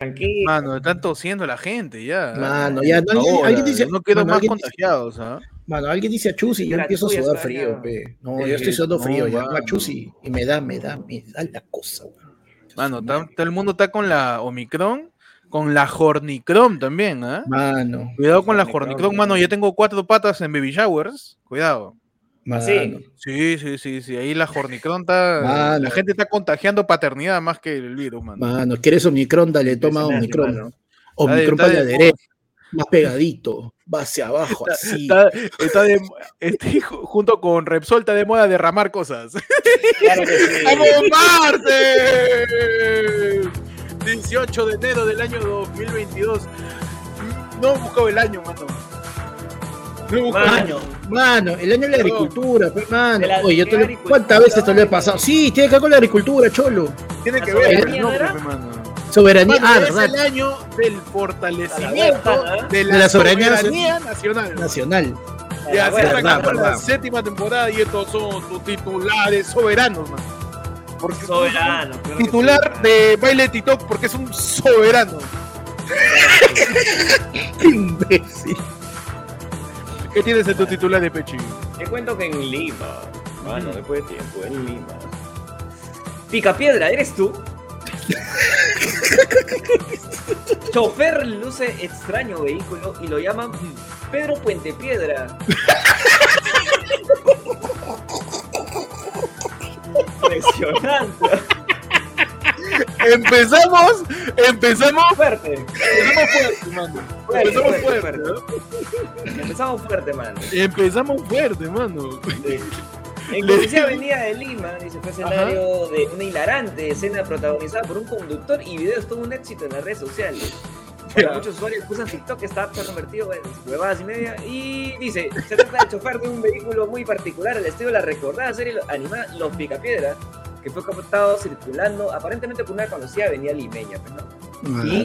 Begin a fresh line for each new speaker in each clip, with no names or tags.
Tranquilo.
Mano, están tosiendo la gente ya.
Mano, ya, no,
Ahora,
alguien dice,
no quiero
mano,
más
alguien dice-
contagiados, ¿ah?
Mano, alguien dice a Chusi y yo
La
empiezo a sudar frío, pe. No,
Eh,
yo estoy sudando
no,
frío, ya. A Chusi. Y me da, me da, me da la cosa, weón.
Mano, todo el mundo está con la Omicron, con la Hornicron también, ¿ah?
Mano,
Cuidado con la
Hornicron,
mano. Ya tengo cuatro patas en baby showers. Cuidado.
Mano.
Sí.
Sí, sí, sí. Ahí la Hornicron está.
Mano.
La gente está contagiando paternidad más que el virus, mano.
Mano, ¿quieres Omicron? Dale, toma Omicron.
mano.
Omicron
Está
para
de-
la
está de
derecha, más pegadito, va hacia abajo, así.
Está, está de, este, ju- junto con Repsol está de moda derramar cosas.
Claro que sí.
¡Vamos, martes! 18 de enero del año 2022. No he buscado el año, mano.
Mano.
Mano, el año de la agricultura, pe, mano. Oye, yo te ¿cuántas veces te lo he pasado? Sí, tiene que ver con la agricultura, cholo.
Tiene
¿La
que ver,
soberanía
no,
era?
pues, mano.
Soberanía,
Mano,
ah,
es
verdad,
el año del fortalecimiento
A la verdad,
de la,
soberanía
soberanía nacional.
nacional.
Ya se
Bueno,
está
verdad,
acabando la séptima temporada y estos son tus titulares soberanos, man. Porque
Soberano.
Titular de baile de TikTok porque es un soberano.
Qué imbécil.
¿Qué tienes en tu titular de Pechi?
Te cuento que en Lima, mano, después de tiempo, en Lima. Picapiedra, ¿eres tú? Chofer luce extraño vehículo y lo llaman Pedro Puente Piedra. Impresionante.
Empezamos, empezamos,
Fuerte.
empezamos fuerte, mano.
Fuerte,
Empezamos
fuerte,
fuerte,
fuerte.
¿no?
Empezamos fuerte, mano.
Empezamos fuerte, mano.
En Conocida Avenida de Lima, dice, fue escenario de una hilarante escena protagonizada por un conductor y video tuvo un éxito en las redes sociales. Bueno, muchos usuarios usan TikTok, está convertido en huevadas y media. Y dice, se trata del chofer de un vehículo muy particular al estilo de la recordada serie animada Los Picapiedra, que fue captado circulando aparentemente por una conocida avenida limeña. pues, ¿no? Y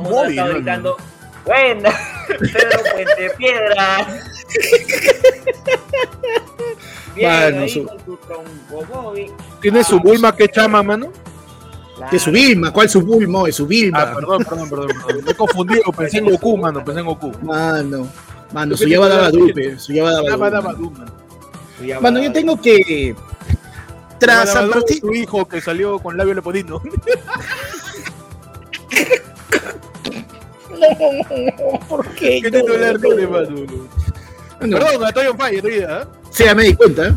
móvil,
estaba gritando, ¡Buena! Pedro Puente Piedra. Bien, ahí
su-
con tu.
¿Tiene su Bulma que chama, mano?
Que su Vilma, ¿cuál su Bulmo? Es su Vilma.
Ah, perdón, perdón, perdón, perdón. Me he confundido, pensé en Goku, mano, pensé en Goku.
Mano, mano, su lleva daba dupe, su lleva daba dupe.
mano.
Yo tengo que. Tras
du,
partir.
Tu hijo que salió con labio leporino.
¿Por qué?
¿Qué titular tiene, mano?
Bueno,
Perdón, estoy on fire, estoy ¿ah?
Sí, ya me di cuenta.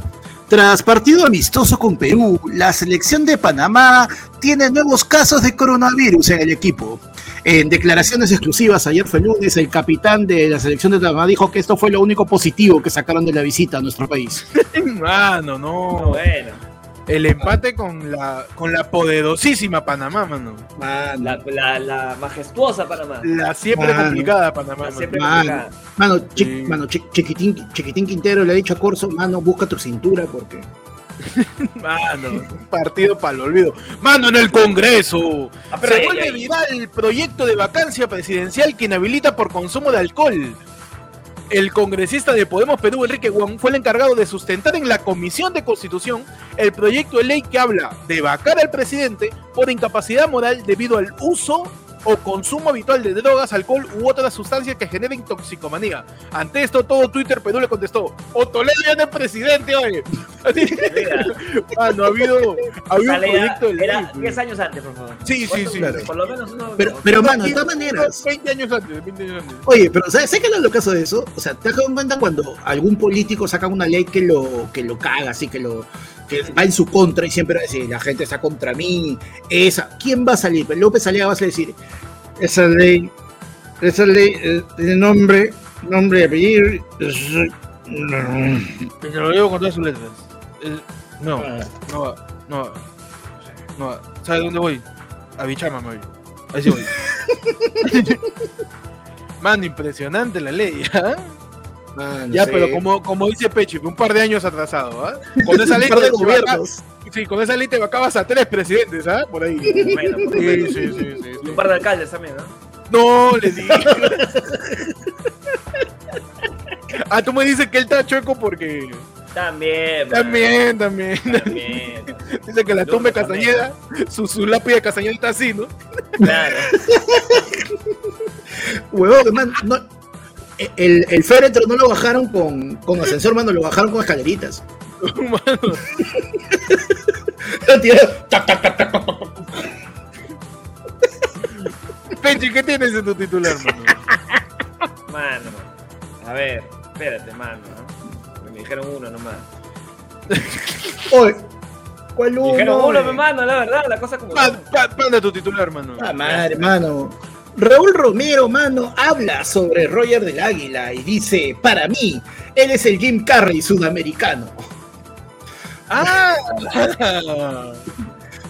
Tras partido amistoso con Perú, la selección de Panamá tiene nuevos casos de coronavirus en el equipo. En declaraciones exclusivas, ayer fue lunes, el capitán de la selección de Panamá dijo que esto fue lo único positivo que sacaron de la visita a nuestro país.
Mano,
No,
no.
bueno.
El empate con la, con la poderosísima Panamá, mano.
La, la, la majestuosa Panamá.
La siempre
Mano.
complicada Panamá.
La
mano.
siempre
Mano.
complicada.
Mano, Chi-
Sí.
mano, Chi- Chiquitín, Chiquitín Quintero le ha dicho a Corso, mano, busca tu cintura porque...
Mano, un partido para el olvido. Mano, en el Congreso.
Ah,
Se vuelve viral el proyecto de vacancia presidencial que inhabilita por consumo de alcohol. El congresista de Podemos Perú, Enrique Wong, fue el encargado de sustentar en la Comisión de Constitución el proyecto de ley que habla de vacar al presidente por incapacidad moral debido al uso o consumo habitual de drogas, alcohol u otras sustancias que generen toxicomanía. Ante esto, todo Twitter Perú le contestó: O Toledo ya no es presidente, oye. Así, Mano, ha habido, ha habido un proyecto de ley.
era
pues.
10 años antes, por favor.
Sí, sí, sí.
Claro.
Por lo menos uno.
Pero, pero mano, de todas maneras...
20 años antes, 20 años antes.
Oye, pero ¿sabes, ¿sabes qué es lo caso de eso? O sea, ¿te has dado cuenta cuando algún político saca una ley que lo, que lo caga, así que lo va en su contra y siempre va a decir, la gente está contra mí, esa, ¿quién va a salir? Pues López Aliaga va a decir, esa ley, esa ley eh, tiene nombre, nombre y apellido.
Te lo digo con todas sus letras. Eh, no,
Ah.
no va, no va. No va. ¿Sabes dónde voy? A Bichama me voy. Ahí sí voy. Mano, impresionante la ley, ¿ah? Ya,
sí.
pero como, como dice Pechi, un par de años atrasado, ¿ah? Con esa ley
de gobiernos.
Sí, con esa ley te vacabas a tres presidentes, ¿ah? Por ahí.
Bueno, por lo
Sí,
menos.
sí, sí, sí,
un par de alcaldes también, ¿no?
No, le digo. ah, tú me dices que él está chueco porque.
También. man.
También, también.
También.
Dice que la tumba de
también.
Castañeda, su, su lápida de Castañeda está así, ¿no?
Claro.
Huevón, no, el, el féretro no lo bajaron con, con ascensor, mano, lo bajaron con escaleritas.
Mano,
Lo tiraron, tac, tac, tac, tac, tac, tac.
Pechi, ¿qué tienes en tu titular, mano?
Mano. A ver, espérate, mano. ¿no? Me dijeron uno nomás.
Oye, ¿cuál uno?
Dijeron uno, mi mano, la verdad, la cosa como.
Manda tu titular, mano.
Ah, madre, mano. Raúl Romero, mano, habla sobre Roger del Águila y dice, para mí, él es el Jim Carrey sudamericano.
Ah,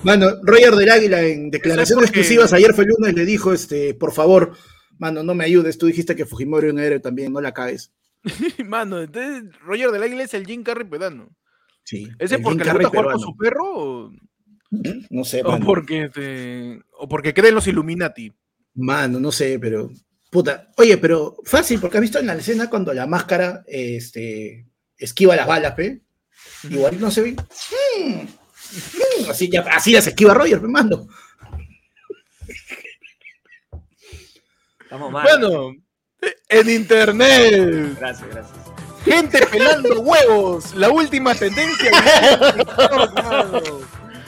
Mano, Roger del Águila en declaraciones exclusivas ayer fue el lunes le dijo, este, por favor, mano, no me ayudes, tú dijiste que Fujimori era un héroe también, no la caes.
mano, entonces Roger del Águila es el Jim Carrey pedano.
Sí.
¿Ese
el
porque
Jim
le gusta jugar con su perro o,
No sé,
o
mano.
porque te- o porque cree en los Illuminati?
Mano, no sé, pero. Puta. Oye, pero fácil, porque has visto en la escena cuando la máscara este, esquiva las balas, ¿pe? Igual no se ve. Mm, mm, así, ya, así las esquiva Roger, pe, mano.
Estamos mal.
Bueno, en internet,
Gracias, gracias.
gente pelando huevos, la última tendencia.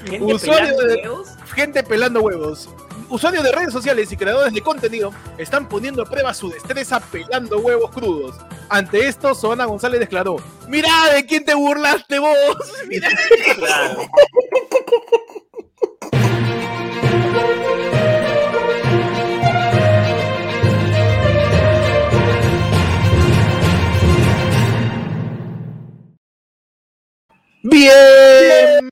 Gente
Usuario
pelando
de-
huevos.
gente pelando huevos. Usuarios de redes sociales y creadores de contenido están poniendo a prueba su destreza pelando huevos crudos. Ante esto, Soana González declaró: ¡Mira de quién te burlaste vos! Mirá".
Claro.
Bien.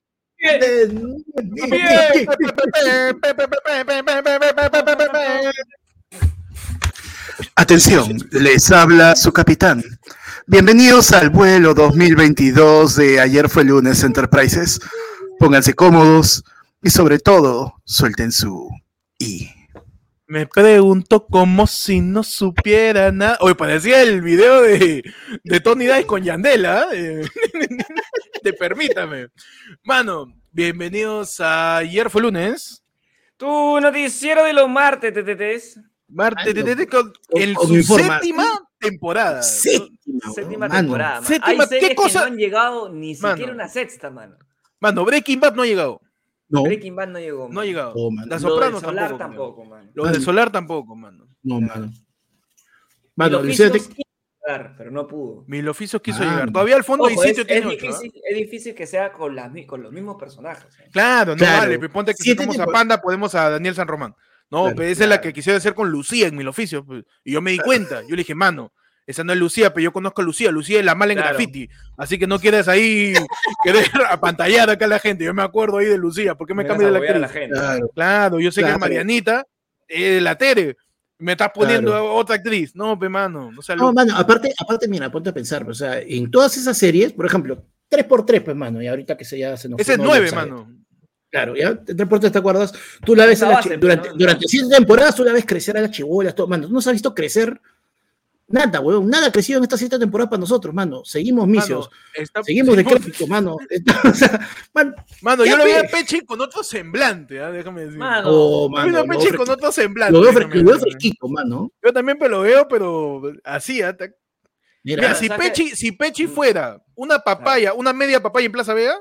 Atención, les habla su capitán. Bienvenidos al vuelo 2022 de Ayer fue lunes Enterprises. Pónganse cómodos y sobre todo suelten su I.
Me pregunto como si no supiera nada. Oye, parecía el video de, de Tony Dice con Yandela. ¿eh? Te permítame. Mano, bienvenidos a Ayer fue lunes.
Tu noticiero de los martes, tetetes.
Marte, con-
con
su séptima temporada.
Séptima,
Séptima temporada.
Séptima, ¿qué cosa?
que no han llegado ni siquiera una sexta, mano.
Mano, Breaking Bad no ha llegado.
No,
Breaking Bad no llegó.
No ha llegado.
Oh.
La Soprano
del Solar
tampoco.
tampoco, mano.
Lo de Solar tampoco, mano.
no, mano. Mano,
los llegar, pero no pudo.
Mil oficios quiso
Mano.
llegar. Todavía al fondo
Ojo,
hay
es,
sitio
es
tiene ocho, ¿ah?
difícil, es difícil que sea con, las, mi- con los mismos personajes. ¿eh?
Claro, no
Claro.
vale. pues Ponte que si tenemos a
tempor-
Panda, podemos a Daniel San Román. No,
Claro.
pero esa es la
Claro.
que quisiera hacer con Lucía en Mil Oficios. pues. Y yo me di cuenta. Yo le dije, mano, esa no es Lucía, pero yo conozco a Lucía. Lucía es la mala en
Claro.
graffiti. Así que no quieres ahí querer apantallar acá a la gente. Yo me acuerdo ahí de Lucía. ¿Por qué me
Me
cambié de la
a la gente.
Claro.
Claro, yo sé que
Claro.
es Marianita, eh, la Tere. Me estás poniendo
Claro.
a otra actriz. No, pe mano. No sea
No, mano, aparte, aparte, mira, ponte a pensar, o sea, en todas esas series, por ejemplo, 3x3, pues, mano, y ahorita que se ya se nos
Ese es
no,
nueve,
ya sabes.
mano.
Claro, ya, 3x3, ¿te acuerdas? Tú la ves a la
base,
durante,
¿no?
durante siete temporadas, tú la ves crecer a las chibolas, todo, mano, tú no has visto crecer nada, weón, nada ha crecido en estas siete temporadas para nosotros, mano, seguimos misios,
Mano, está-
seguimos de crédito, mano, o sea, man,
Mano, yo lo veo a Pechi con otro semblante, ¿ah? déjame decir.
Mano,
oh,
Yo
mano,
veo a
veo
con otro semblante.
lo veo fre-
déjame
lo veo
decir.
fresquito, mano,
Yo también me lo veo, pero así, ¿ah? Te-
mira,
o
si
que-
Pechi, si Pechi fuera una papaya, una media papaya en Plaza Vega,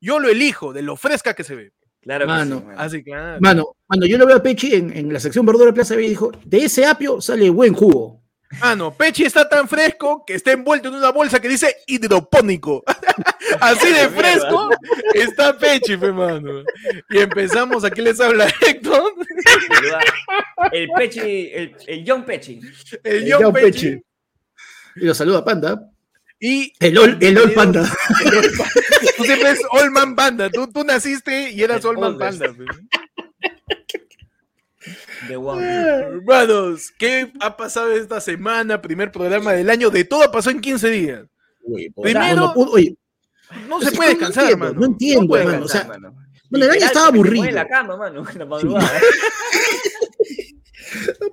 yo lo elijo de lo fresca que se ve.
claro que
Mano.
sí, mano.
Así, claro.
mano, mano, yo lo veo a Pechi en, en la sección verdura de Plaza B y dijo, de ese apio sale buen jugo,
Mano, Pechi está tan fresco que está envuelto en una bolsa que dice hidropónico. Así de fresco está Pechi, pe, mano. Y empezamos, aquí les habla Héctor.
El Pechi, el, el John Pechi.
el
El
John
John
Pechi.
Pechi. y lo saluda Panda,
Y
el Ol, el Panda.
tú siempre eres Allman Panda. Tú, tú naciste y eras
oldest.
Panda. pe.
One.
Hermanos, ¿qué ha pasado esta semana? Primer programa del año. De todo pasó en 15 días. Primero-
no, no oye,
se puede descansar, hermano.
no entiendo, hermano, o sea,
cansar, mano.
bueno, el año estaba aburrido.
en la cama, mano, en la madrugada.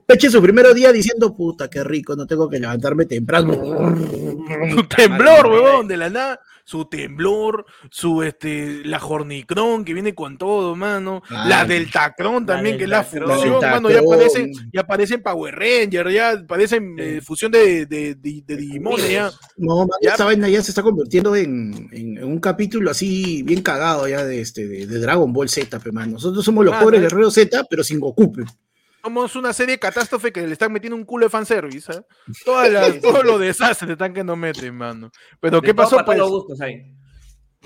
Peche su primer día diciendo, puta, qué rico, no tengo que levantarme temprano.
Temblor, huevón, de la nada. Su temblor, su este, la Jornicron que viene con todo, mano. la
Ay.
Deltacron también, que es la fusión,
La
mano. Ya aparecen, ya aparecen Power Ranger, ya aparecen eh, fusión de, de, de, de Digimon, ya.
No, man,
Ya.
esta vaina ya se está convirtiendo en, en- en un capítulo así bien cagado ya de este de, de Dragon Ball Z, pe, man. Nosotros somos los
Ah,
pobres
¿no?
guerreros Z, pero sin Goku. pe.
Somos una serie de catástrofe que le están metiendo un culo de fanservice, ¿eh? Todas las, todos los desastres están que nos meten, mano. Pero,
De
¿qué pasó? Pues
los gustos ahí.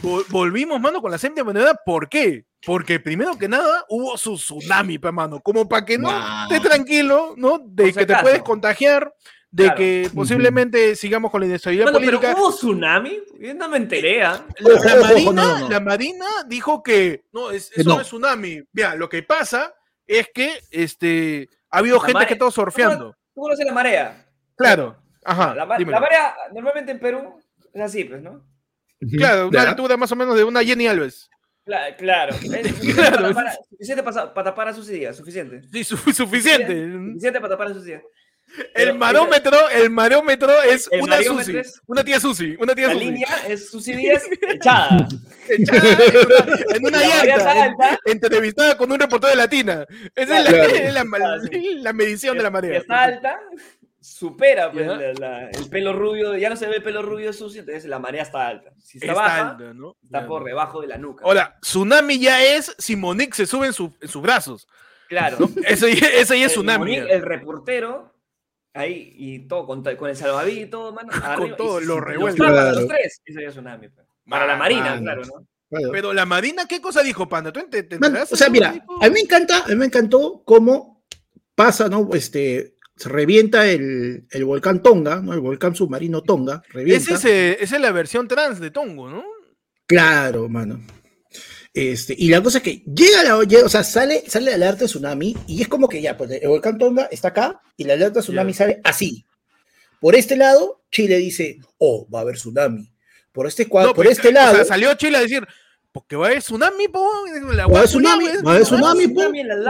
vol- volvimos, mano, con la séptima moneda. ¿Por qué? Porque primero que nada hubo su tsunami, pe, mano. Como para que no
Nah.
esté tranquilo, ¿no? De que te puedes contagiar, de
Claro.
que posiblemente sigamos con la inestabilidad
Bueno, pero
política.
hubo tsunami. Yo no me enteré, ¿ah?
La, Marina,
no, no, no.
la Marina dijo que no, es, eso
no.
no es tsunami. Mira, lo que pasa es que este, ha habido
La
gente
mare-
que está surfeando.
¿Tú conoces la marea?
Claro. Ajá.
la, ma-
dímelo.
la marea, normalmente en Perú, es así, pues, ¿no?
Claro, una altura más o menos de una Jenny Alves.
Cla- claro. Suficiente
Claro.
para, tapar- suficiente para, para tapar a sus ideas, suficiente.
Sí, su- suficiente.
Suficiente para tapar a sus ideas.
El marómetro, el marómetro es
El
una Susi. Una tía Susi. Una tía
La
Susi.
línea es sus ideas echada.
Echada en una, en una
La
llanta. en- entrevistada con un reportero de Latina. Esa es la,
Claro.
es la-
sí.
la medición de la marea.
está alta, supera pues, la- la- el pelo rubio, ya no se ve el pelo rubio sucio, entonces la marea está alta. Si está,
Está
baja,
alta, ¿no?
está por debajo de la nuca.
Ahora, tsunami ya es si Monique se sube en, su- en sus brazos.
claro.
¿no? Eso, ya- eso ya es
El
tsunami.
Monique, el reportero, ahí, y todo, con, con el salvavidas y todo, mano. arriba,
todo,
y
lo
los tapan a
Claro.
los tres, eso ya es tsunami. pues. Para la
Ah,
marina,
mano.
claro, ¿no?
Claro.
Pero la Marina, ¿qué cosa dijo, Panda? ¿Tú te, te
Man,
enteraste
o sea, mira, a mí me encanta, a mí me encantó cómo pasa, ¿no? Este, se revienta el, el volcán Tonga, ¿no? El volcán submarino Tonga, revienta.
Es, esa es la versión trans de Tongo, ¿no?
Claro, mano. Este, y la cosa es que llega la o sea, sale, sale la alerta de tsunami y es como que ya, pues el volcán Tonga está acá y la alerta de tsunami sale así. Por este lado, Chile dice, oh, va a haber tsunami. Por este, cua-
No,
por
pues,
este
o
lado,
sea, salió Chile a decir, porque va a haber tsunami, po. La
Va a haber tsunami, va a haber tsunami, po.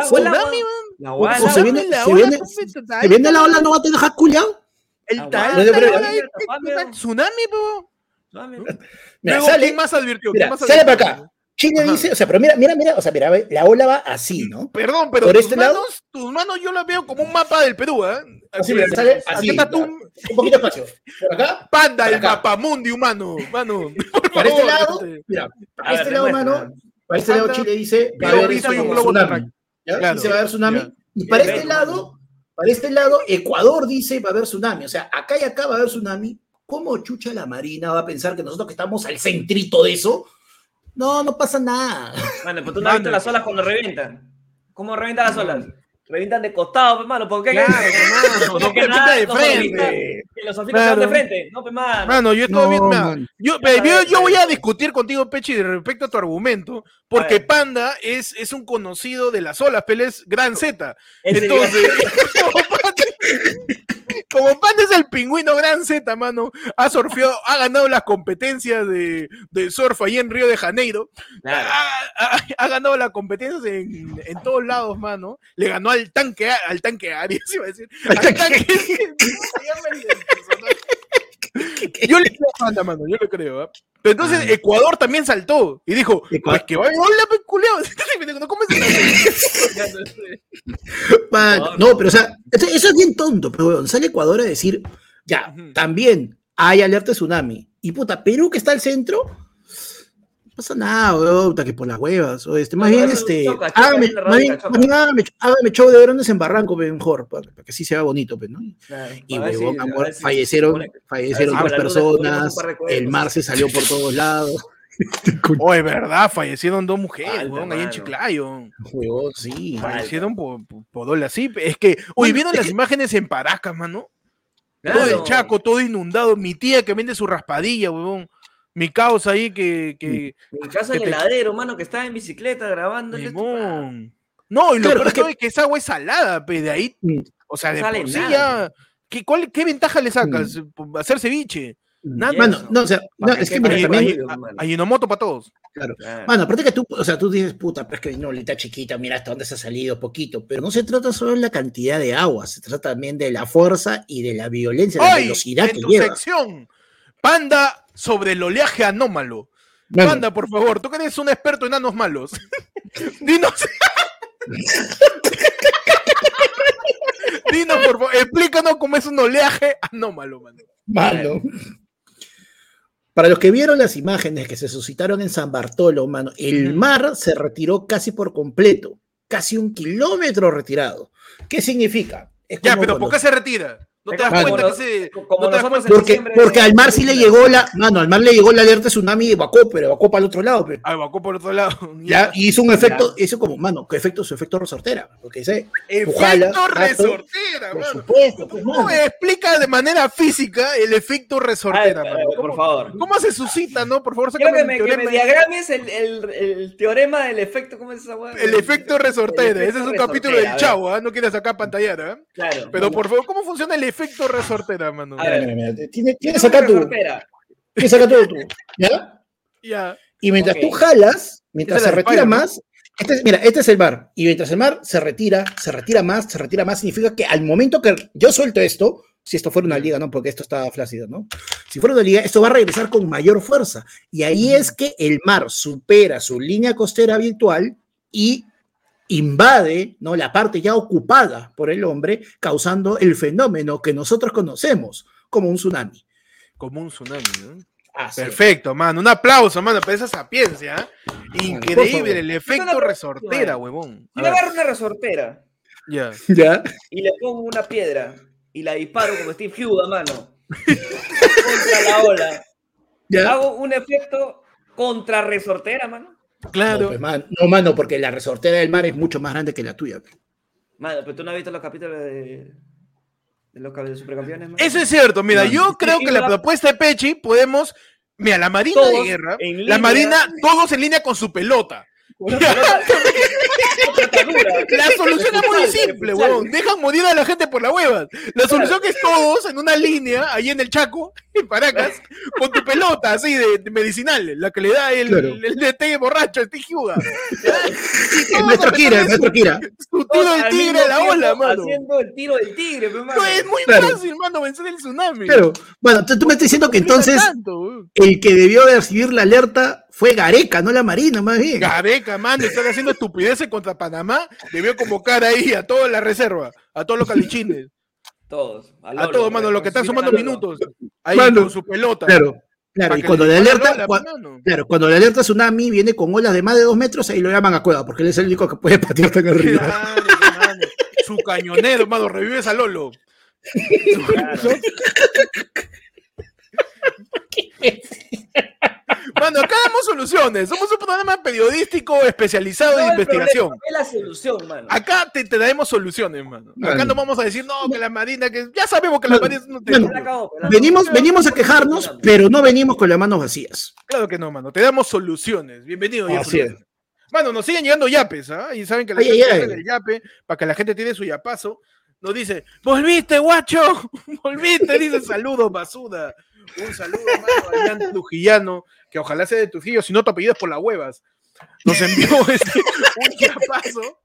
Tsunami.
La
O-
guala.
o se viene-
la
se
ola, pues, ahí,
viene la ola, no va a tener culiao.
El tal, ola, tsunami, po.
Tsunami.
Mira,
Luego,
sale,
¿quién más advirtió? ¿Quién
mira,
más
sale para acá. Chile
Ajá.
dice, o sea, pero mira, mira, mira, o sea, mira, la ola va así, ¿no?
Perdón, pero
Por
tus
este
manos,
lado-
tus manos yo las veo como un mapa del Perú, ¿eh?
Así, mira, sale así.
Está
Un poquito espacio. Por acá,
panda, el
acá.
mapamundi humano, mano. Por
para este
favor,
lado, mira, para
ver,
este lado, mano, para este lado Chile dice, va a haber
un globo
tsunami. ¿ya?
Claro,
Dice va a haber tsunami.
ya.
Y para este lado, para este lado, Ecuador dice va a haber tsunami. O sea, acá y acá va a haber tsunami. ¿Cómo chucha la Marina va a pensar que nosotros que estamos al centrito de eso? No, no pasa nada.
Mano, pero tú no has visto
Mano.
las olas cuando revientan. ¿Cómo revientan las olas? Revientan de costado, pues, mano. ¿Por qué?
Claro,
¿Qué?
hermano, no
que nada,
de
los
frente.
los van
Claro.
de frente. No, pues, mano.
Mano, yo estoy
No,
bien.
man.
yo, yo- yo voy a discutir contigo, Pechi, respecto a tu argumento, porque. Panda es, es un conocido de las olas, pero es Gran Z. Entonces, como Panda es el pingüino Gran Z, mano, ha surfeado, ha ganado las competencias de, de surf ahí en Río de Janeiro,
Claro.
ha, ha- ha ganado las competencias en, en todos lados, mano. Le ganó al tanque, al tanque Aries, iba a decir. Al tanque, ¿cómo se llama el? Yo le creo a Panda, mano, yo le creo. ¿ah? Pero entonces
Ah.
Ecuador también saltó y dijo,
Ecuador.
pues que va a hola, pe, culeo. No comes
No,
no, pero o sea, eso, eso es bien tonto, pero weón, sale Ecuador a decir, ya,
Ujú.
también hay alerta de tsunami. Y puta, Perú que está al centro, no pasa nada, weón, que por las huevas. O este, más
No,
bien,
no,
este,
choca, choca,
hágame,
es la
más bien,
radica,
más bien hágame, hágame show de drones en Barranco, pe, mejor, para, para que sí sea bonito, pe, ¿no?
Claro.
Y huevón,
si-
fallecieron, fallecieron dos
si luna
personas, el mar se salió por todos lados.
Oye, verdad, fallecieron dos mujeres,
Falta,
weón, ahí en. Chiclayo.
Huevón, sí.
Fallecieron por, por, por ola, sí. Es que,
Bueno,
¿vieron
es
las imágenes en Paracas, mano? Todo el
Claro.
Chaco, todo inundado. Mi tía que vende su raspadilla, weón. Mi causa ahí que, que,
En mi caso,
que
el
te-
heladero, mano, que estaba en bicicleta grabando.
No, y lo
Claro,
peor
es
de
que-
es que esa agua es salada, pe, de ahí,
Mm.
o sea, de por sí
nada,
ya, ¿qué, cuál- ¿qué ventaja le sacas? Hacer ceviche. Nada.
Y
Mano, no, o sea, no, es que mira, también.
Ajinomoto para todos.
claro.
Claro.
Mano, aparte que tú, o sea, tú dices, puta, pero es que no, está chiquita, mira hasta dónde se ha salido poquito, pero no se trata solo de la cantidad de agua, se trata también de la fuerza y de la violencia, la
Hoy,
velocidad
en
que
tu
lleva.
sección, Panda sobre el oleaje anómalo.
Mano,
Panda, por favor, tú que eres un experto en anos malos. Dinos. Dinos, por favor, explícanos cómo es un oleaje anómalo, mano.
mano. Para los que vieron las imágenes que se suscitaron en San Bartolo, mano, el mar se retiró casi por completo, casi un kilómetro retirado. ¿Qué significa? Es
Ya, pero
cuando-
¿por qué se retira? ¿No te das cuenta que se.?
como
no te das
nosotros
cuenta-
en
Porque, porque
de-
al mar sí le llegó la, mano, al mar le llegó la alerta de tsunami y evacuó, pero evacuó para el otro lado. pe.
Ah, evacuó por otro lado.
Ya, y hizo un efecto, hizo como, mano, ¿qué efecto? Su efecto resortera. Porque dice,
Efecto resortera,
por
mano.
supuesto, pues,
¿Cómo
mano.
me explica de manera física el efecto resortera,
ay,
mano?
por
¿Cómo,
favor.
cómo se suscita, no? Por favor,
Quiero que
el
me, que me diagrames el, el, el teorema del efecto, ¿cómo es esa hueá?
El efecto resortera.
El efecto
Ese es un
resortera,
capítulo del chavo, ¿ah? No quieres sacar pantallar, ¿ah?
Claro.
Pero por favor, ¿cómo funciona el efecto resortera, mano?
A ver.
Mira, mira, mira, Tienes, tienes acá tu, tienes acá todo tú, ¿ya?
Ya.
Y mientras tú jalas, mientras se retira más, este es- mira, este es el mar. Y mientras el mar se retira, se retira más, se retira más, significa que al momento que yo suelto esto, si esto fuera una liga, ¿no? Porque esto está flácido, ¿no? Si fuera una liga, esto va a regresar con mayor fuerza. Y ahí es que el mar supera su línea costera habitual y invade, ¿no? La parte ya ocupada por el hombre, causando el fenómeno que nosotros conocemos como un tsunami.
Como un tsunami, ¿no?
Así es.
Perfecto, mano. Un aplauso, mano, por esa sapiencia. ¿ah? Increíble el efecto
Una-
resortera, huevón. A
Yo agarro una resortera
ya.
¿Ya?
y le pongo una piedra y la disparo como Steve Hughes mano contra la ola.
¿Ya?
Hago un efecto contra resortera, mano.
No,
Claro.
pues, man- no, mano, porque la resortera del mar es mucho más grande que la tuya.
Mano, pero tú no has visto los capítulos de, de los de supercampeones.
Eso es cierto. Mira, yo creo que la propuesta de Pechi podemos. Mira, la Marina de Guerra,
en
la
línea.
Marina, todos en línea con su pelota.
Una.
La solución es muy
De
simple, huevón. Dejan morir a la gente por la hueva. La solución es todos en una línea, ahí en el Chaco, en Paracas, con tu pelota así de, de medicinal, la que le da el,
Claro.
el, DT borracho, el Tijuga.
El maestro Kira, el maestro Kira.
Su tiro del tigre a la ola, mano.
Haciendo el tiro del tigre, mano.
No, es muy
Claro.
fácil, mano, vencer el tsunami.
Pero, bueno, tú, tú me estás diciendo que entonces
tanto,
el que debió de recibir la alerta fue Gareca, no la Marina, más bien.
Gareca, mano, están haciendo estupideces contra Panamá. Debió convocar ahí a toda la reserva, a todos los calichines,
Todos.
a todos, mano, los que están sumando minutos. Ahí
Mano,
con su pelota.
Claro, claro. Y cuando
le
alerta,
la
cua-
ola, mano.
claro, cuando la alerta tsunami viene con olas de más de dos metros, ahí lo llaman a cueva, porque él es el único que puede patear tan arriba.
Claro, mano. Su cañonero, mano, revives a Lolo.
Claro.
Mano, acá damos soluciones. Somos un programa periodístico especializado de
No, el
investigación.
problema Es la solución, mano.
Acá te traemos soluciones, mano. Acá
Mano.
no vamos a decir, no, que la Marina, que ya sabemos que la
Mano,
Marina no te.
mano, Venimos, venimos a quejarnos, pero no venimos con las manos vacías.
Claro que no, mano. Te damos soluciones. Bienvenido. Jeff
Así es.
Mano, nos siguen llegando yapes, ¿ah? Y saben que la
Ay,
gente
ay, ay.
el yape para que la gente tiene su yapazo. Nos dice, volviste, guacho, volviste, dice saludos, basuda. Un saludo, mano, a Jan Trujillano, que ojalá sea de Trujillo, si no tu apellido es por las huevas. Nos envió este, un yapazo.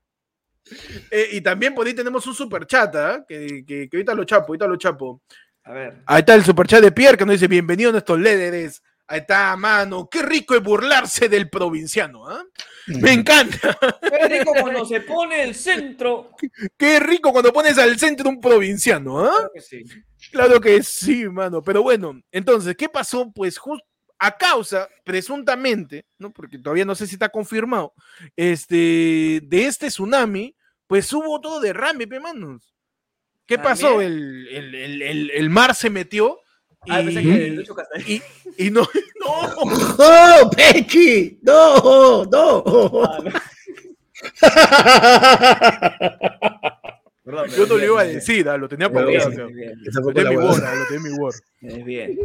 Eh, y también por ahí tenemos un super chat, ¿ah? que, que, que ahorita lo chapo, ahorita lo chapo.
A ver.
Ahí está el superchat de Pierre que nos dice: Bienvenido a estos líderes. Ahí está, mano. Qué rico es burlarse del provinciano. ¿ah? Me encanta.
Qué rico cuando se pone el centro.
Qué rico cuando pones al centro un provinciano. ¿ah?
Claro que sí.
Claro que sí, mano. Pero bueno, entonces, ¿qué pasó? Pues justo a causa, presuntamente, ¿no? Porque todavía no sé si está confirmado, este, de este tsunami, pues hubo todo derrame, pe, manos. ¿Qué pasó?
También.
El, el- el- el- el mar se metió
Ah,
y,
pensé que Lucho Castañeda.
y, y no, no,
¡No, Pechi! ¡No, no!
Ah, no. Perdón,
yo no
bien,
iba a decir, ah, lo tenía planeado,
bien,
lo
fue
tenía en mi
por
Word, ah, lo tenía mi Word.
Es bien.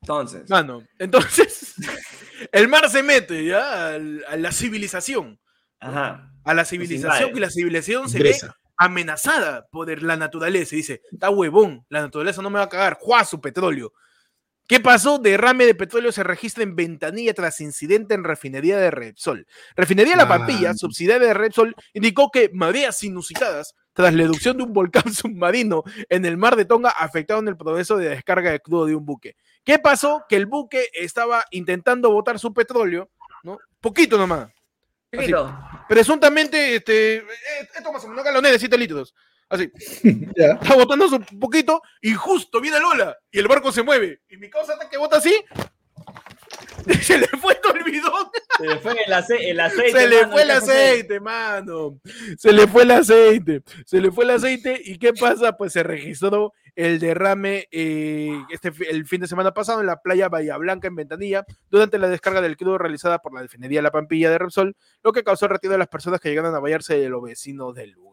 Entonces,
Mano, entonces, el mar se mete ya a la civilización,
ajá.
a la civilización, y la civilización se ve amenazada por la naturaleza. Y dice, está huevón, la naturaleza no me va a cagar, ¡juá! su petróleo. ¿Qué pasó? Derrame de petróleo se registra en ventanilla tras incidente en refinería de Repsol. Refinería La Pampilla,
Ah.
subsidiaria de Repsol, indicó que mareas inusitadas tras la erupción de un volcán submarino en el mar de Tonga afectaron el proceso de descarga de crudo de un buque. ¿Qué pasó? Que el buque estaba intentando botar su petróleo, ¿no? Poquito nomás. Presuntamente, este, eh, esto más o menos, galones de 7 litros. Así,
Ya.
está botando su poquito y justo viene el ola y el barco se mueve. Y mi causa que bota así, se le fue todo el bidón.
Se le fue el, ace- el aceite.
Se le
mano,
fue el aceite, mano. Se le fue el aceite. Se le fue el aceite. ¿Y qué pasa? Pues se registró el derrame eh, este, el fin de semana pasado en la playa Bahía Blanca, en Ventanilla, durante la descarga del crudo realizada por la Refinería La Pampilla de Repsol, lo que causó el retiro de las personas que llegaron a bañarse de los vecinos del lugar.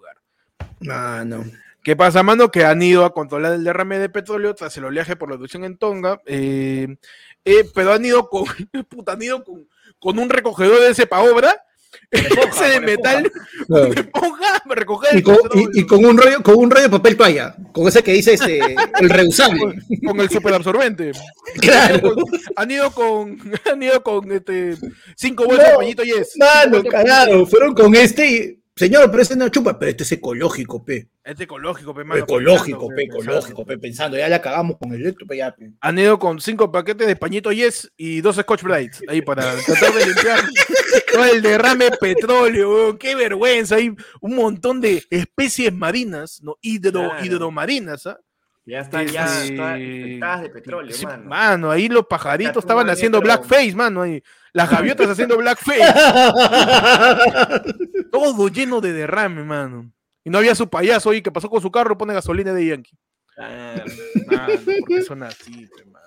Ah, no.
¿Qué pasa, mano? Que han ido a controlar el derrame de petróleo tras el oleaje por la erupción en Tonga, eh, eh, pero han ido con, puta, han ido con, con un recogedor de ese pa' obra, ese de metal,
Claro.
esponja, para recoger
Y con, y- y un rollo, con un rollo de papel toalla, con ese que dice este, el reusable.
con el superabsorbente.
Claro.
Han ido con, han ido con este, cinco bolsas de
No,
pañito yes.
Mano,
Cinco bolsas de
cagaron, fueron con este y, señor, pero ese no chupa, pero este es ecológico, pe.
Es ecológico, pe, mano,
ecológico,
pensando,
pe,
pensando.
ecológico, pe, pensando, ya la cagamos con el electro, pe, ya, pe.
Han ido con cinco paquetes de pañito yes y dos Scotch Brights ahí para tratar de limpiar todo el derrame de petróleo, weón. qué vergüenza. Hay un montón de especies marinas, no hidro,
Claro.
hidromarinas, ¿ah?
Ya están ya
Este,
todas infectadas de petróleo,
sí,
mano.
ahí los pajaritos
Está
estaban haciendo blackface, mano. Ahí. Las gaviotas haciendo blackface. Todo lleno de derrame, mano. Y no había su payaso ahí que pasó con su carro, pone gasolina de Yankee.
Ah,
Mano, porque son así, mano.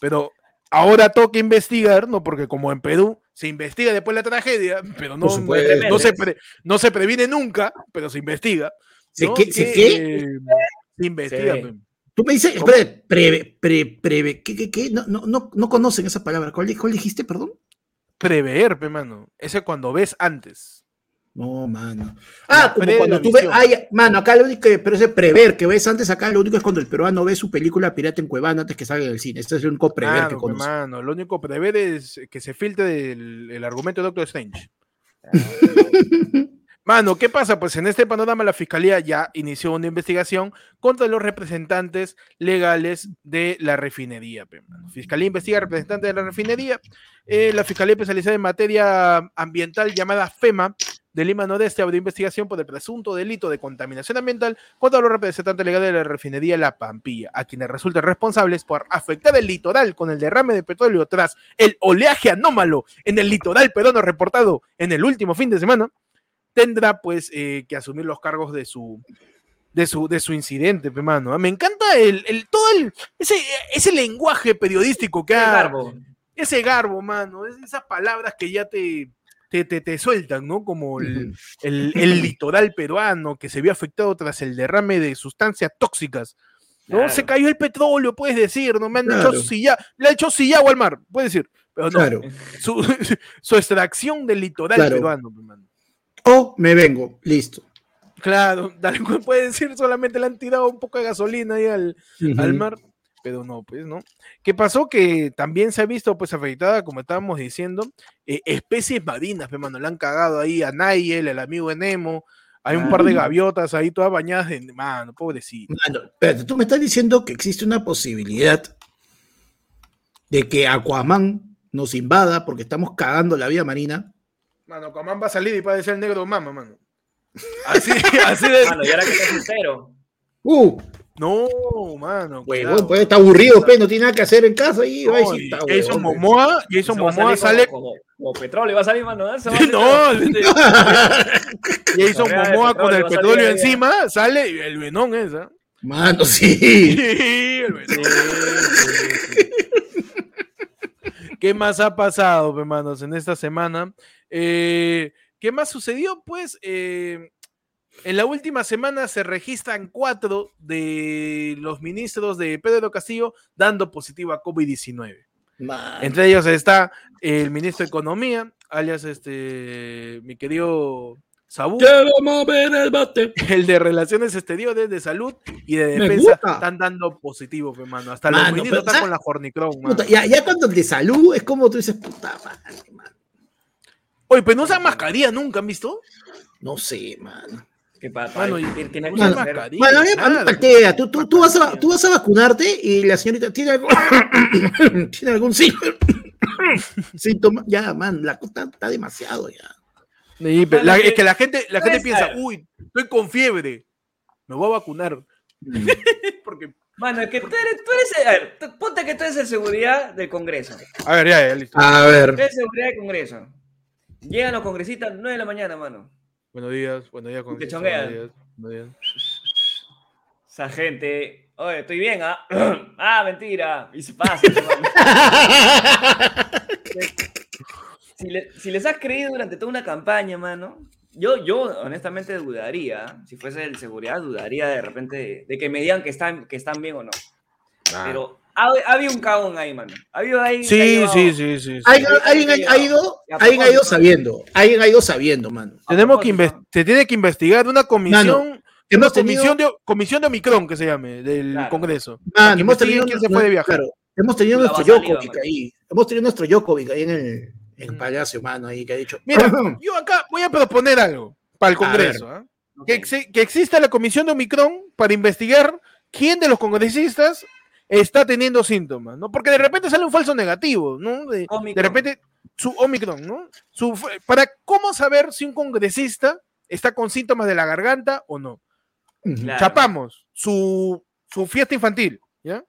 Pero ahora toca investigar, ¿no? Porque como en Perú se investiga después de la tragedia, pero no, no, se, pre- no se previene nunca, pero se investiga.
¿Se qué?
eh, se investiga.
Sí.
Tú me dices, espera, preve, pre, preve, ¿qué, qué, qué? No, no, no, no conocen esa palabra. ¿Cuál, cuál dijiste, perdón?
Prever, pe, mano. Ese cuando ves antes.
No, mano. Ah, como cuando tú ves, ay, mano, acá lo único que, pero ese prever que ves antes acá, lo único es cuando el peruano ve su película pirata en Cuevana antes que salga del cine. Este es el único prever
Claro,
que conoce.
mano. Lo único prever es que se filtre el, el argumento de Doctor Strange. Mano, ¿qué pasa? Pues en este panorama la Fiscalía ya inició una investigación contra los representantes legales de la refinería. Fiscalía investiga representantes de la refinería. Eh, la Fiscalía especializada en materia ambiental llamada FEMA de Lima Noreste abrió investigación por el presunto delito de contaminación ambiental contra los representantes legales de la refinería La Pampilla, a quienes resultan responsables por afectar el litoral con el derrame de petróleo tras el oleaje anómalo en el litoral peruano reportado en el último fin de semana tendrá pues eh, que asumir los cargos de su de su, de su incidente, pe, mano. Ah, Me encanta el, el- todo el, ese, ese lenguaje periodístico que ha,
garbo.
ese garbo, mano, es- esas palabras que ya te, te, te- te sueltan, ¿no? Como el, el- el litoral peruano que se vio afectado tras el derrame de sustancias tóxicas. ¿no?
Claro.
Se cayó el petróleo, puedes decir, ¿no? Me han
Claro.
hecho silla, le ha hecho sillagua al mar, puedes decir. Pero no,
Claro.
su, su extracción del litoral peruano, pe, mano.
O me vengo, listo.
Claro, tal cual puede decir, solamente le han tirado un poco de gasolina ahí al, al mar, pero no, pues, ¿no? ¿Qué pasó? Que también se ha visto, pues, afectada, como estábamos diciendo, eh, especies marinas, pues, mano, le han cagado ahí a Nigel, el amigo de Nemo, hay un par de gaviotas ahí todas bañadas en, mano, pobrecito.
Mano, espérate, tú me estás diciendo que existe una posibilidad de que Aquaman nos invada porque estamos cagando la vida marina.
Mano, Comán va a salir y va a decir el negro mama, mano. Así, así de...
Mano, y ahora que está soltero.
Uh,
No, mano.
huevón, pues está aburrido, pues, no tiene nada que hacer en casa y va a
No,
decir,
y
"Está
Jason
huevón, pues".
Momoa, Jason Momoa sale...
Como, como, como petróleo, va a salir, mano. ¿eh? Se va a
No,
salir.
este- Jason Momoa con el
petróleo,
encima, sale y el venón es, ¿ah?
Mano, sí.
Sí, el venón. ¿Qué más ha pasado, hermanos, en esta semana? Eh, ¿Qué más sucedió? Pues eh, en la última semana se registran cuatro de los ministros de Pedro Castillo dando positivo a COVID-19.
Mano.
Entre ellos está el ministro de Economía, alias este, mi querido Sabú,
Quiero mover el bate.
el de Relaciones Exteriores, de Salud y de Defensa están dando positivo, pe, mano. Hasta
Mano,
los ministros están
¿sabes?
con la Jornicron, mano.
Ya, ya cuando el de salud es como tú dices, puta madre, mano.
Oye, pero no usan mascarilla nunca, ¿han visto?
No sé, mano.
Que para,
Mano, y-
tiene que
no
Mano,
mascarilla. Nada.
paltea. Tú, tú, tú, vas a, tú vas a vacunarte y la señorita tiene algo, tiene algún sí- síntoma. Ya, man, la cosa está demasiado ya.
Sí, pero
Mano,
la-
que-
es que la gente, la gente piensa, uy, estoy con fiebre, me voy a vacunar. Porque,
Mano, es que tú eres, tú eres, a ver, tú- ponte que tú eres el seguridad del Congreso.
a ver, ya, ya, listo.
A
Tú
ver.
eres seguridad del Congreso. Llegan los congresistas 9 de la mañana, mano.
Buenos días, buenos días, con
chonguean.
buenos días, buenos días.
Esa gente, oye, estoy bien, ¿ah? ah, mentira. Y se pasa. si, le- si les has creído durante toda una campaña, mano, yo, yo honestamente dudaría, si fuese el seguridad, dudaría de repente de, de que me digan que están, que están bien o no. Pero ha, ha habido un cagón ahí, mano. Ha habido ahí.
Sí, sí, sí, sí. sí.
Alguien, ha- ido, alguien ha ido sabiendo. Alguien ha ido sabiendo, mano.
Tenemos que se tiene que investigar una comisión, una
Hemos tenido,
comisión de comisión de Omicron que se llame del
Claro.
Congreso. que
hemos tenido
quién se fue de viaje.
claro, hemos tenido nuestro
mano.
ahí. Hemos tenido nuestro Djokovic ahí en el, el
Mm.
palacio, mano, ahí que ha dicho.
Mira, yo acá voy a proponer algo para el. Congreso. ¿ah?
Ok.
Que, que exista la comisión de Omicron para investigar quién de los congresistas está teniendo síntomas, ¿no? Porque de repente sale un falso negativo, ¿no? De, repente su Omicron, ¿no? Su, para cómo saber si un congresista está con síntomas de la garganta o no.
Claro.
Chapamos su, su fiesta infantil, ¿ya?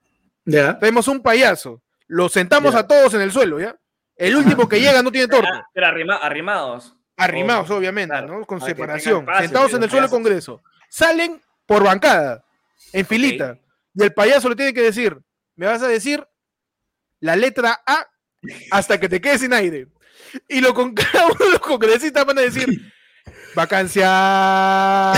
Ya.
Tenemos un payaso, lo sentamos
Ya.
a todos en el suelo, ¿ya? El último que llega no tiene torta.
Pero arrima- arrimados.
Arrimados, obviamente,
claro,
¿no? Con
para
separación,
espacio,
sentados en el suelo del Congreso. Salen por bancada, en filita. Y el payaso le tiene que decir, me vas a decir la letra A hasta que te quedes sin aire. Y lo con cada uno de los congresistas van a decir, vacancia.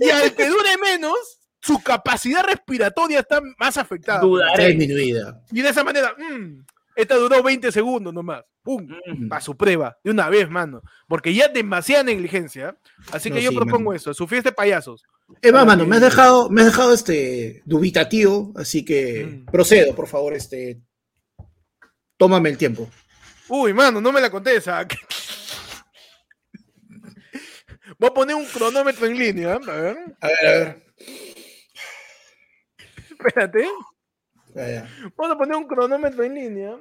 y al que dure menos, su capacidad respiratoria está más afectada.
Está
Dudaré.
disminuida.
Y de esa manera, mm, esta duró 20 segundos nomás. ¡Pum!
Mm.
para su prueba, de una vez, mano. Porque ya demasiada negligencia. Así que
No,
yo
sí,
propongo
mano.
eso, su fiesta de payasos.
Es más,
Para
mano,
que-
me has dejado, me has dejado este dubitativo, así que
Mm.
procedo, por favor, este. Tómame el tiempo.
Uy, mano, no me la contés. ah. Voy a poner un cronómetro en línea. A ver,
A ver, a ver.
espérate. Vamos a poner un cronómetro en línea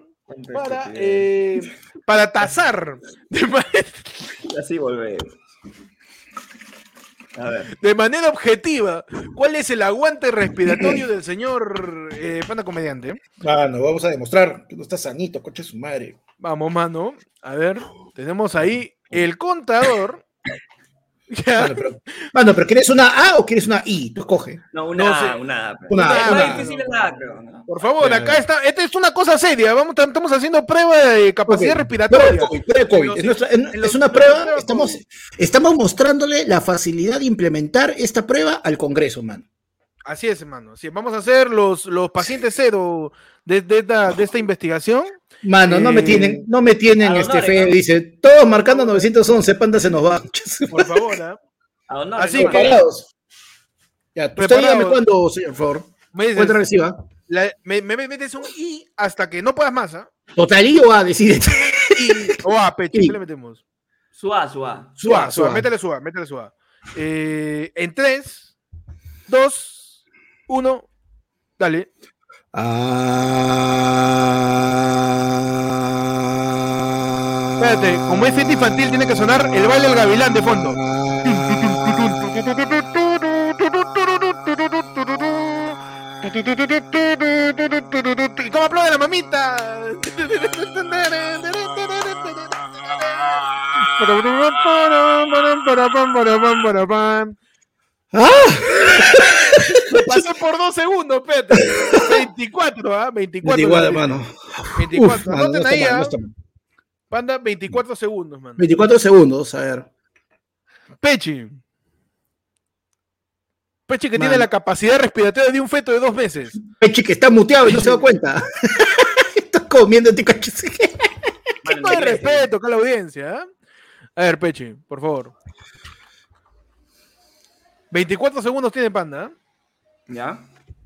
para, eh, para tasar
Así volvemos. A ver.
de manera objetiva cuál es el aguante respiratorio del señor eh, Panda Comediante.
Mano, vamos a demostrar que no está sanito, coche su madre.
Vamos, mano. A ver, tenemos ahí el contador.
Mano, pero, mano, pero ¿quieres una A o quieres una I? Tú escoge.
No, una,
No sé.
una, A, pero-
Una A,
más
una A.
difícil es la A, creo, ¿no?
Por favor, acá
ya.
está. Esta es una cosa seria. Vamos, estamos haciendo prueba de capacidad respiratoria.
Prueba de COVID.
Los-
Es, nuestra- una prueba. Estamos,
COVID.
estamos mostrándole la facilidad de implementar esta prueba al Congreso, mano.
Así es, hermano. Así es. Vamos a hacer los, los pacientes cero de, de esta, de esta investigación.
Mano, no me
Eh,
tienen, no me tienen este fe,
¿no?
dice, todos marcando 911, panda se nos va.
Por favor,
honor,
Así que-
Preparados. Ya, usted
Preparados.
dígame cuándo, señor, por favor.
Me, dices, la- me, me- me metes un I hasta que no puedas más. ¿ah?
Total I o A, decide.
Y, o A, pecho.
I.
¿Qué le metemos?
Suá, suá.
Suá, suá,
suá.
métele suá, métele suá. Eh, en 3, 2, 1, dale. Espérate, como es fiesta infantil, tiene que sonar el baile del gavilán de fondo. ¿Y cómo aplaude la mamita?
¡Ah!
Lo pasé por dos segundos, Pete. 24, ¿ah? 24.
Igual,
la-
mano.
24.
Uf, mano, no
ahí,
mal, no
¿ah? Panda, 24 segundos, man.
24 segundos, a ver.
Pechi. Pechi que
Man.
tiene la capacidad respiratoria de un feto de dos meses.
Pechi que está muteado y no se da cuenta. está comiendo este.
Mano,
No hay
¿qué
respeto con la audiencia. ¿ah? A ver, Peche, por favor. 24 segundos tiene Panda. ¿eh?
¿Ya?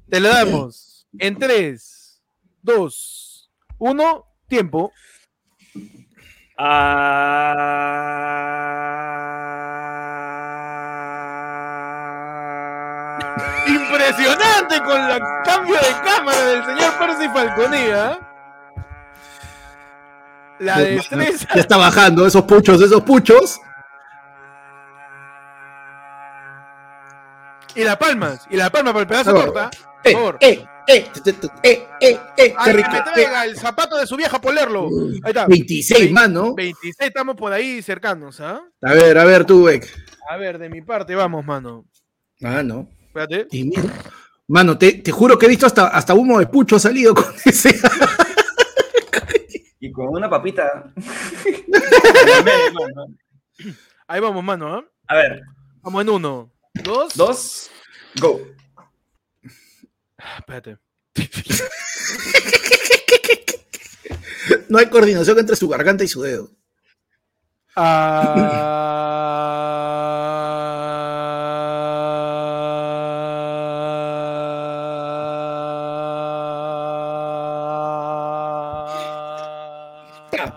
Te le damos en 3, 2, 1, tiempo.
Ah...
Impresionante con el cambio de cámara del señor Percy Falconía. La destreza.
Ya está bajando esos puchos, esos puchos.
Y la palmas. Y la palma para el pedazo de torta.
Eh,
Por favor.
eh, eh, eh, eh, eh, eh,
Ay, que me traiga el zapato de su vieja polerlo. Ahí está.
26, mano.
26 estamos por ahí cercanos, ¿ah?
A ver, a ver, tú, Beck.
A ver, de mi parte, vamos, mano.
Ah, no.
Espérate.
Y mira, Mano, te, te juro que he visto hasta, hasta humo de pucho ha salido con ese.
Y con una papita.
Ahí vamos, mano, ¿ah?
A ver,
Vamos en uno, dos.
dos, go.
Espérate.
No hay coordinación entre su garganta y su dedo.
Ah...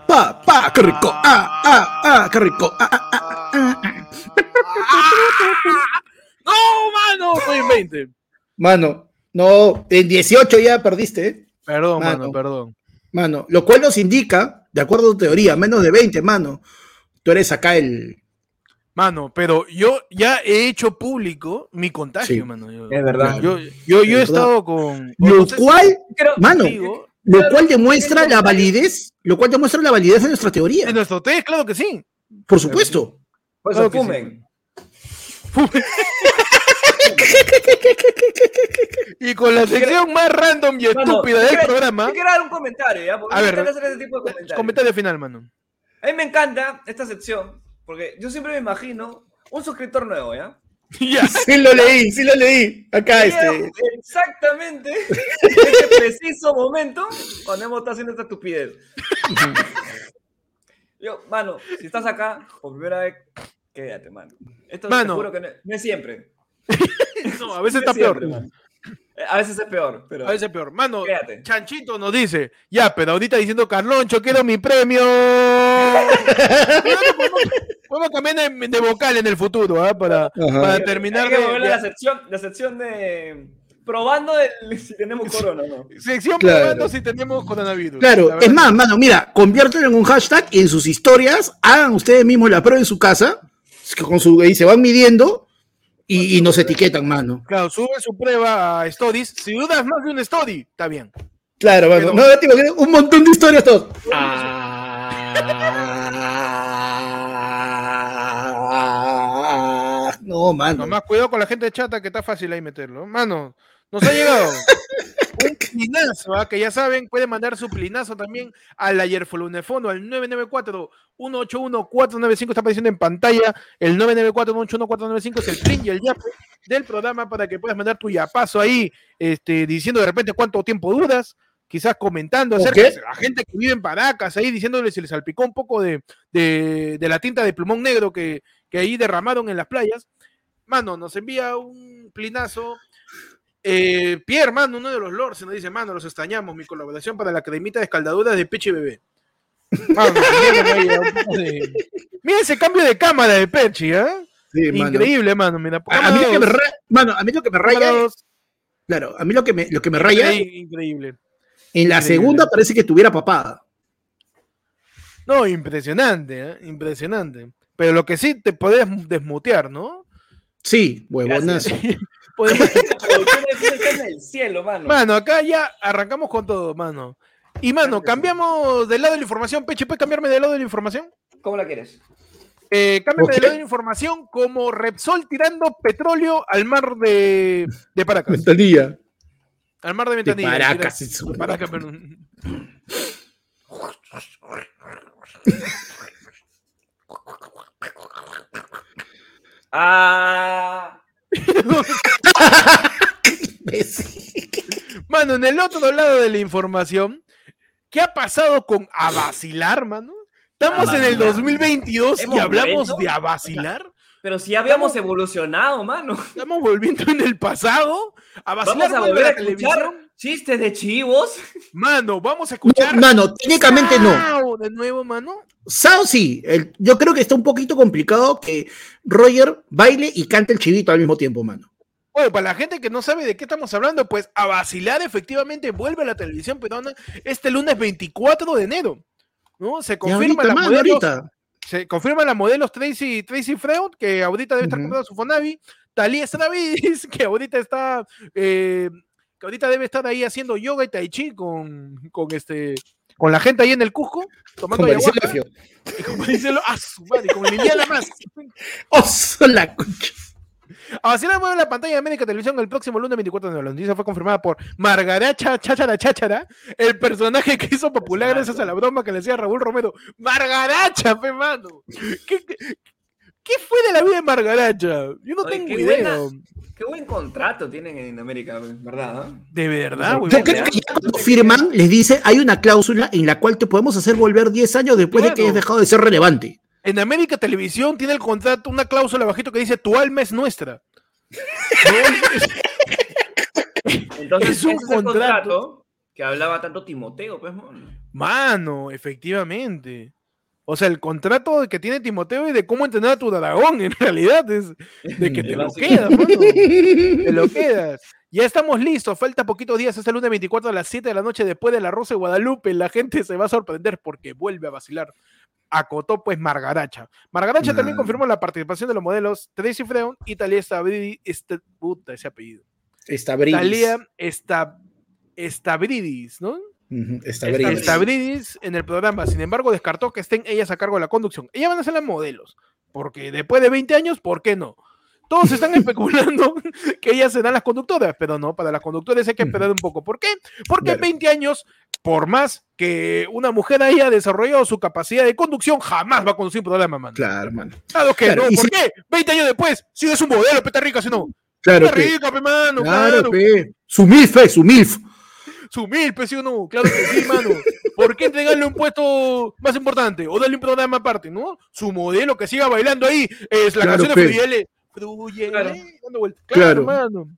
Pa, pa, qué rico. Ah, ah, ah, qué rico. Ah, ah, ah, ah, ah.
¡No, Estoy en 20.
Mano, no, en 18 ya perdiste, ¿eh?
Perdón,
Mano.
mano, perdón.
Mano, lo cual nos indica, de acuerdo a tu teoría, menos de 20, mano. Tú eres acá el.
Mano, pero yo ya he hecho público mi contagio,
Sí.
mano. Yo,
Es verdad.
yo, yo, yo he
verdad.
estado con.
Lo
no sé si
cual,
Creo-
mano, lo cual demuestra la validez, lo cual demuestra la validez de nuestra teoría.
En nuestro test, claro que sí.
Por supuesto.
Por
Claro que sí. Y con la sección más random y
Mano,
estúpida del
quiero-
programa.
Yo quiero dar un comentario, ¿ya? Porque
A
me
ver,
hacer ese tipo de comentarios.
Comentario final, mano.
A mí me encanta esta sección, porque yo siempre me imagino un suscriptor nuevo, ¿ya?
ya.
Sí lo leí, sí lo leí. Acá este.
Exactamente en este preciso momento cuando hemos estado haciendo esta estupidez. Yo, mano, si estás acá por primera vez, quédate, mano. Esto
Mano.
te juro que no, no es siempre.
No, a veces está
es
peor.
Eh, A veces es peor, pero
A veces es peor. Mano,
quédate.
Chanchito nos dice, ya, pero ahorita diciendo Carloncho, quiero mi premio. podemos, podemos cambiar de, de vocal en el futuro, ¿ah? para, para
Hay
terminar
que
de,
volver a
de-
la sección, la sección de probando el- si tenemos corona no.
sección
Claro.
probando si tenemos coronavirus.
Claro, es más, mano, mira, conviértelo en un hashtag y en sus historias, hagan ustedes mismos la prueba en su casa, con su, y se van midiendo y, y nos etiquetan, mano.
Claro, sube su prueba a stories. Si dudas más de un story, está bien.
Claro, mano.
Pero-
No, tipo, un montón de historias todos. Ah, no, mano.
Nomás cuidado con la gente chata que está fácil ahí meterlo. Mano, nos ha llegado plinazo, ¿ah? que ya saben, pueden mandar su plinazo también al Ayerfolunefono al 994-181-495. Está apareciendo en pantalla. El 994-181-495 es el pin y el yape del programa para que puedas mandar tu yapazo ahí, este, diciendo de repente cuánto tiempo duras. Quizás comentando acerca
Ok.
de la gente que vive en Paracas, ahí diciéndole si les salpicó un poco de, de- de la tinta de plumón negro que, que ahí derramaron en las playas. Mano, nos envía un plinazo. Eh, Pierre, mano, uno de los lords, nos dice, mano, los extrañamos, mi colaboración para la cremita de escaldaduras de peche bebé. Mano, de- Mira ese cambio de cámara de Pechi, ¿eh?
Sí, mano.
Increíble, mano. Mira,
A, a mí lo que me ra- mano, a mí lo que me raya, es- claro, a mí lo que me, lo que me raya,
Increíble, increíble.
en la
increíble.
segunda parece que estuviera papada.
No, impresionante, ¿eh? Impresionante. Pero lo que sí te podés desmutear, ¿no?
Sí, huevonazo.
Podemos-
en el cielo, mano.
Mano, acá ya arrancamos con todo, mano. Y mano, cambiamos del lado de la información. Peche, ¿puedes cambiarme del lado de la información?
¿Cómo la quieres?
Eh, cámbiame
Ok.
del lado de la información como Repsol tirando petróleo al mar de, de Paracas.
Ventanilla.
Al mar de
De
Ventanilla.
Paracas.
Tira-
eso.
Paracas, perdón.
Ah.
Mano, en el otro lado de la información, ¿qué ha pasado con a vacilar, mano? Estamos en el
mano.
2022 y hablamos
vuelto.
de a vacilar.
Pero si habíamos evolucionado, mano.
Estamos volviendo en el pasado a vacilar
Vamos a volver a escuchar chistes de chivos.
Mano, vamos a escuchar.
Mano, técnicamente no.
Sao De nuevo, mano.
Sao sí, el- yo creo que está un poquito complicado que Roger baile y cante el chivito al mismo tiempo, mano.
Bueno, para la gente que no sabe de qué estamos hablando, pues a vacilar efectivamente vuelve a la televisión peruana este lunes 24 de enero. ¿no? Se confirma
ahorita,
la
mano,
modelos,
ahorita.
se confirma la modelos Tracy, Tracy Freud, que ahorita debe estar comprando su Fonavi, Talía Stravis, que ahorita está eh, que ahorita debe estar ahí haciendo yoga y tai chi con, con este con la gente ahí en el Cusco, tomando ayahuasca, y como dice lo, ah, su madre, como más.
¡Oh, la concha!
Así la mueve la pantalla de América Televisión el próximo lunes 24 de enero. La noticia fue confirmada por Margaracha Cháchara Cháchara, el personaje que hizo popular gracias a la broma que le hacía Raúl Romero. Margaracha, fe mano. ¿Qué, qué, qué fue de la vida de Margaracha? Yo no
Oye,
tengo
qué
idea.
buena. Qué buen contrato tienen en América, ¿verdad? ah?
De verdad, güey.
Yo creo que ya cuando firman, les dice, hay una cláusula en la cual te podemos hacer volver 10 años después de que hayas dejado de ser relevante.
En América Televisión tiene el contrato, una cláusula bajito que dice tu alma es nuestra.
Entonces,
Es un contrato.
contrato que hablaba tanto Timoteo, pues, mano.
Mano, efectivamente. O sea, el contrato que tiene Timoteo y de cómo entrenar a tu dragón, en realidad, es de que te lo quedas, mano. Te lo quedas. Ya estamos listos, falta poquitos días, es el lunes 24 a las 7 de la noche después de la Rosa de Guadalupe. La gente se va a sorprender porque vuelve a vacilar. Acotó pues Margaracha. Margaracha también confirmó la participación de los modelos Tracy Freon y Talía Stavridis. Este, puta, ese apellido.
Está Brindis.
Talía Esta- Stavridis, ¿no?
Brindis.
Stavridis en el programa, sin embargo, descartó que estén ellas a cargo de la conducción. Ellas van a ser las modelos, porque después de 20 años, ¿por qué no? Todos están especulando que ellas serán las conductoras, pero no, para las conductoras hay que esperar un poco. ¿Por qué? Porque
Claro.
20 años, por más que una mujer haya desarrollado su capacidad de conducción, jamás va a conducir un programa, mano.
Claro, mano.
Claro que
Claro,
no, ¿por
si-
qué? 20 años después, si es un modelo, peta rica, si no.
Claro,
Peta
pe.
rica, pe, mano,
Claro,
claro.
pe. Su milf, pe, su milf.
Su mil, pues sí o no, claro que sí, mano. ¿Por qué entregarle un puesto más importante? O darle un programa aparte, ¿no? Su modelo que siga bailando ahí es la
Claro,
canción de
pe.
Fruyele. Fruyele,
Claro.
dando vueltas. Claro,
Claro.
mano.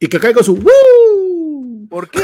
Y que caiga su. ¡Woo!
¿Por qué?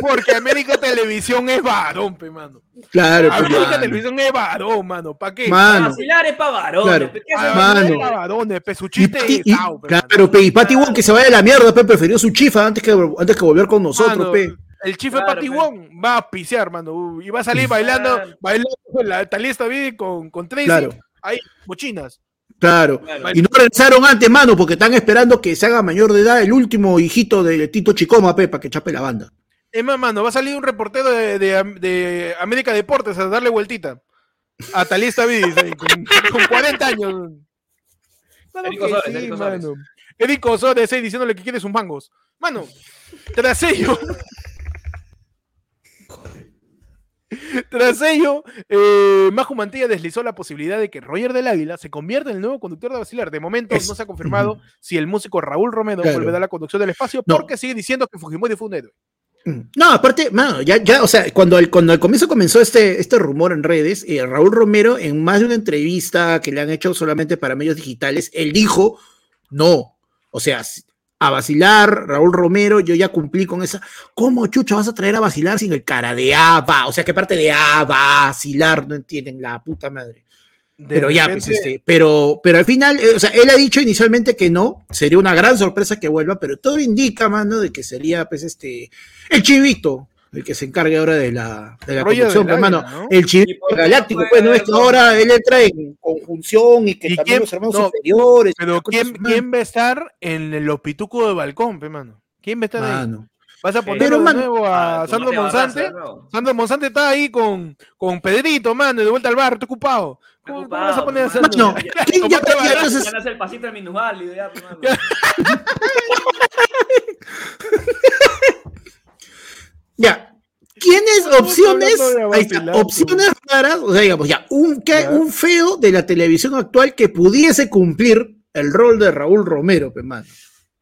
Porque América Televisión es varón, pe, mano.
Claro, pe,
América
mano.
Televisión es varón, mano. ¿Para qué?
Mano.
Vacilar es para varones.
Claro.
¿qué
Ah,
hacen
mano.
es
ustedes?
pa' varones, pe, su
Y
chiste
y-
sao, pe,
claro, pe, y Patty Wong que se vaya a la mierda, pe, prefirió su chifa antes que, antes que volver con nosotros,
Mano,
pe.
El chife
Claro,
Patty
pe.
Wong va a pisear, mano. Y va a salir bailando,
Claro.
bailando con la talista con, con Tracy.
Claro.
Ahí, mochinas.
Claro.
Claro.
Y no regresaron antes, mano, porque están esperando que se haga mayor de edad el último hijito de Tito Chicoma, pe, para que chape la banda.
Es más, mano, va a salir un reportero de, de- de América Deportes a darle vueltita. A Talista Vidis, ahí, con, con 40 años. Claro
Eric
que
Osores,
sí,
Eric Osores.
mano. Eric Osores ahí diciéndole que quiere sus mangos. Mano, tras ello. Tras ello, eh, Majo Mantilla deslizó la posibilidad de que Roger del Águila se convierta en el nuevo conductor de Vacilar. De momento
Es-
no se ha confirmado si el músico Raúl Romero
Claro.
volverá a la conducción del espacio
No.
porque sigue diciendo que Fujimori fue un héroe.
No, aparte, mano, ya, ya, o sea, cuando, el, cuando al comienzo comenzó este, este rumor en redes, eh, Raúl Romero, en más de una entrevista que le han hecho solamente para medios digitales, él dijo, no, o sea, a vacilar, Raúl Romero, yo ya cumplí con esa. ¿Cómo chucha vas a traer a vacilar sin el cara de A, va? O sea, ¿qué parte de A, vacilar? No entienden la puta madre.
De
Pero ya,
repente-
pues, este, pero, pero al final, eh, o sea, él ha dicho inicialmente que no, sería una gran sorpresa que vuelva, pero todo indica, mano, de que sería, pues, este, el chivito, el que se encargue ahora de la, de la conducción,
del
pues,
¿no?
el
¿Y
chivito galáctico, pues, no es que ahora él entra en conjunción y que
¿Y
también
quién-
los hermanos
no,
inferiores.
Pero
cosas,
¿quién,
mano.
¿quién va a estar en el opituco de balcón, pe, mano? ¿Quién va a estar ahí?
Mano.
¿Vas a poner de nuevo a
Ah,
Sandro
Tomate Barraza,
Monzante? Sandro Monzante está ahí con, con Pedrito, mano, y de vuelta al bar, está ocupado. ¿Cómo, cómo vas a poner a. Sandro?
Mano, ¿quién ya-
Tomate
ya-
Ya el pasito del minusválido, ya, pues, mano.
Ya. ¿Quiénes opciones?
de
Ahí está, opciones raras, o sea, digamos, ya, un, que-
Ya.
un feo de la televisión actual que pudiese cumplir el rol de Raúl Romero, pues, mano.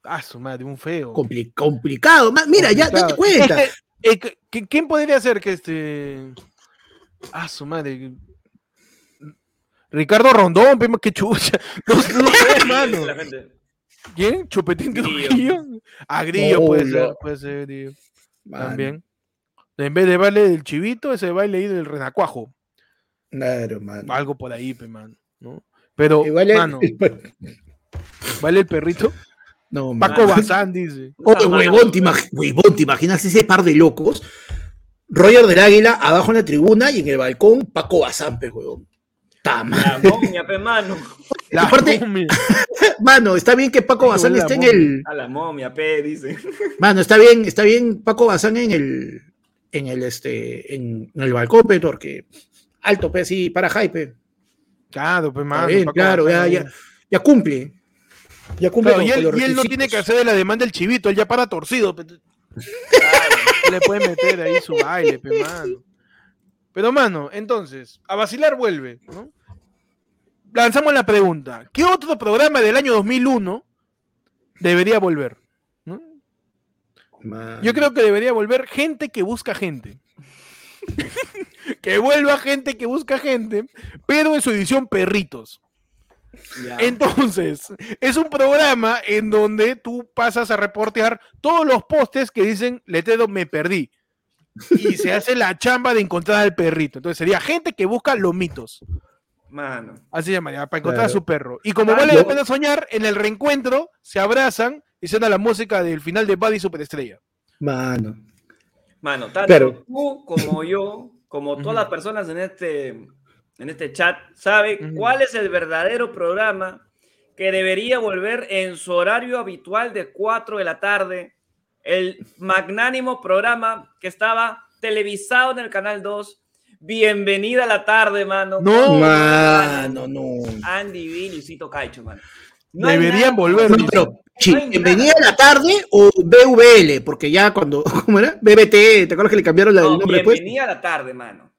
Ah, su madre, un feo.
Compli- complicado. Ma- Mira, ya, date cuenta.
Eh, ¿qu- qu- ¿Quién podría ser que este. Ah, su madre. Ricardo Rondón, qué chucha. No, no sé, mano.
La gente.
¿Quién? Chupetín de.
Grillo.
A Grillo
No,
puede
no.
ser, puede ser, Grillo. También. En vez de baile del chivito, ese baile ahí del renacuajo.
Claro, mano.
Algo por ahí, pe, man. ¿no? Pero,
es-
mano, ¿vale el perrito?
No,
Paco
mano.
Bazán dice.
Oye, huevón, ¿te, imag- huevón, ¿te imaginas ese par de locos? Roger del Águila abajo en la tribuna y en el balcón Paco Bazán, pe, huevón.
La momia, pe, mano.
La momia.
Mano, está bien que Paco Bazán esté en el.
A la momia, pe, dice.
Mano, está bien, está bien Paco Bazán en el. En el este. En, en el balcón, pe, porque. Alto, pe, así, para hype.
Claro, pues,
Está
mano.
bien, claro, ya, ya, cumple. Ya cumple
Claro,
con-
y,
con
él,
los
y él no tiene que hacer de la demanda del chivito, él ya para torcido. pe. le puede meter ahí su baile, pe, mano. Pero, mano, entonces, a vacilar vuelve, ¿no? Lanzamos la pregunta: ¿qué otro programa del año 2001 debería volver? Yo creo que debería volver gente que busca gente. que vuelva gente que busca gente, pero en su edición perritos. Entonces, es un programa en donde tú pasas a reportear todos los postes que dicen Letero me perdí. Y se hace la chamba de encontrar al perrito. Entonces sería gente que busca los mitos.
Mano.
Así se llamaría, para encontrar a su perro. Y como
Ah,
vale
yo-
la pena soñar, en el reencuentro se abrazan y suena la música del final de Buddy Superestrella.
Mano.
Mano, tanto
Pero-
tú como yo, como todas las personas en este, en este chat, sabe
Ujú.
cuál es el verdadero programa que debería volver en su horario habitual de 4 de la tarde. El magnánimo programa que estaba televisado en el Canal 2. Bienvenida a la tarde, mano.
No,
Mano, no.
Andy B. Luisito Caicho, mano. No
Deberían volver.
No, pero, sí,
No
bienvenida a la tarde o BVL, porque ya cuando, ¿cómo era? BBT, ¿te acuerdas que le cambiaron la-
No,
el nombre después?
bienvenida a la tarde, mano.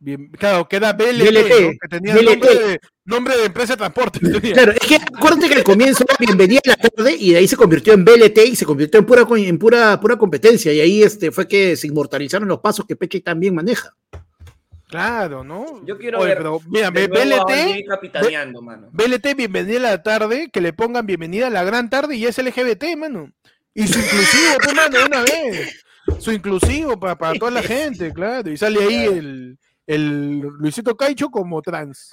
Bien, claro, queda BLT,
BLT,
¿no? que tenía
BLT.
nombre de, nombre de empresa de transporte.
Claro, es que acuérdate que al comienzo era bienvenida a la tarde y de ahí se convirtió en BLT y se convirtió en pura en pura, pura competencia. Y ahí este fue que se inmortalizaron los pasos que Peche también maneja.
Claro, ¿no?
Yo quiero
Oye,
ver
pero mira,
De nuevo
BLT,
Andy capitaneando, mano.
BLT, bienvenida a la tarde, que le pongan bienvenida a la gran tarde y es LGBT, mano. Y su inclusivo, pues, mano, una vez. Su inclusivo para, para toda la gente, claro. Y sale ahí el, el Luisito Caicho como trans.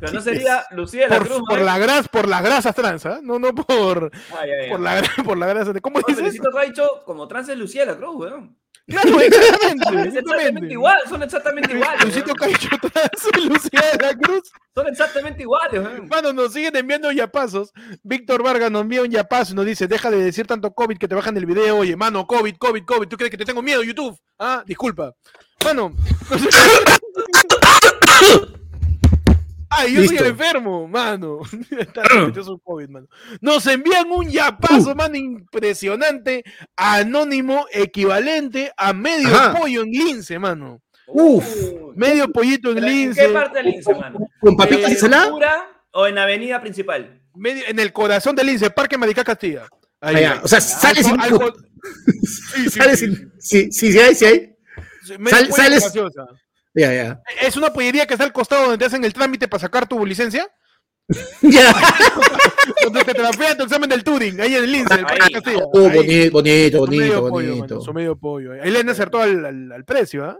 Pero no sería Lucía de la
Por,
Cruz,
por
¿no?
la gras, por las grasas trans, ¿ah? No, no por,
Ay, ay, ay.
por la por la grasa. de- ¿Cómo
No,
dices?
Felicito Caicho como trans es Lucía de la Cruz, weón.
Claro, exactamente.
Es exactamente
exactamente.
igual, son exactamente iguales.
Luisito
weón.
Caicho trans, Lucía de la Cruz.
Son exactamente iguales.
Mano, nos siguen enviando yapazos. Víctor Vargas nos envía un yapazo y nos dice, deja de decir tanto COVID que te bajan el video. Oye, mano, COVID, COVID, COVID. ¿Tú crees que te tengo miedo, YouTube? Ah, disculpa. Mano. Ay, yo soy
Listo.
el enfermo, mano. Está sospechoso COVID, mano. Nos envían un yapazo, mano, impresionante, anónimo, equivalente a medio
Ajá.
pollo en lince, mano.
Uf.
Uh,
Medio pollito en
¿pero ¿En
lince.
qué parte del lince, mano?
¿Con papitas ensalada?
¿Pura o en avenida principal?
medio- en el corazón del lince, Parque Maricá Castilla. Ahí,
Ah,
ahí.
O sea, sale sin.
Algo- Sí, sí,
Sale
sí,
sin. Sí, sí, sí hay, sí hay.
sí. Medio
sal-
pollo
Ya.
Es una pollería que está al costado donde te hacen el trámite para sacar tu licencia.
Ya.
Donde te transfieren tu examen del Turing, ahí en el lince.
Oh,
Ahí.
bonito, bonito,
Su medio
bonito,
pollo,
bonito.
mano, su medio pollo. Ahí le han acertado al, al- al precio, ¿ah?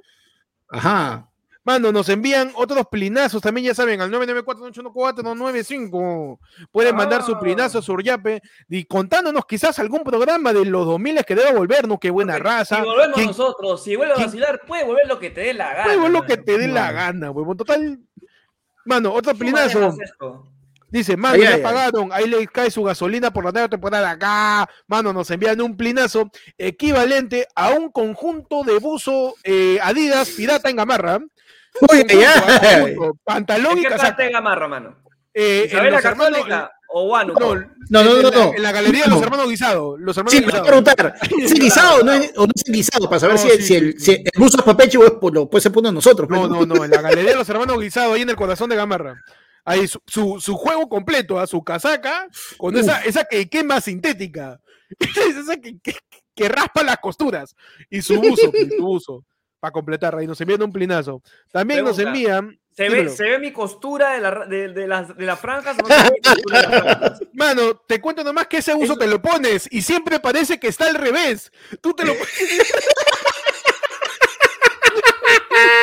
Ajá.
Mano, nos envían otros plinazos también, ya saben, al 994-814-915. Pueden mandar su
Ah.
plinazo, su uryape, y contándonos quizás algún programa de los 2000 que deba volver, ¿no? Qué buena raza.
Si volvemos
¿Quién-
nosotros, si vuelve a vacilar, puede volver lo que te dé la gana.
Huevo, lo que te dé la gana, huevón. Total. Mano, otro
¿Tú
plinazo. Dice, mano, ya pagaron. Ahí le cae su gasolina por la nueva temporada acá. Mano, nos envían un plinazo equivalente a un conjunto de buzo eh, Adidas pirata en gamarra. Ah,
ya.
conjunto, Pantalón
¿En
y
qué parte
casaca.
de Gamarra, mano?
Eh, en
¿Isabel la Católica o Huánuco?
No,
No, no,
en
no,
la-
no.
En la galería de los
No.
hermanos Guisado. Los hermanos
Sí, me voy a preguntar, ¿es el guisado o no es, o no es el guisado? Para saber
No,
si,
sí,
el, si, el,
sí,
si el buzo es papeche o es por, lo puede ser por uno de nosotros.
No,
pues,
no, no, en la galería de los hermanos Guisado, ahí en el corazón de Gamarra. Ahí su, su, su juego completo, a su casaca, con esa, esa que quema sintética. esa que, que, que raspa las costuras. Y su buzo, pues, su buzo. Para completar, ahí nos envían un plinazo. También nos envían.
¿Se ve,
dímelo.
¿Se ve mi costura de, la, ra- de, de las, de las franjas? o no se ve mi costura de las franjas?
Mano, te cuento nomás que ese uso
Eso-
te lo pones y siempre parece que está al revés. Tú te lo pones.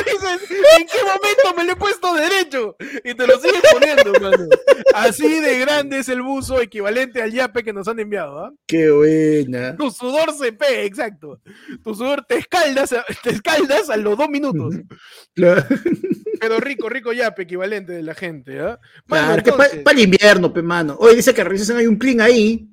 Dices, ¿en qué momento me lo he puesto derecho? Y te lo sigues poniendo, mano. Así de grande es el buzo equivalente al yape que nos han enviado, ¿ah?
Qué buena.
Tu sudor se pega, exacto. Tu sudor te escaldas, a- te escaldas a los dos minutos.
Claro,
Pero rico, rico yape equivalente de la gente, ¿ah?
Claro, para el invierno, pe mano. Oye, dice que revisen hay un plin ahí.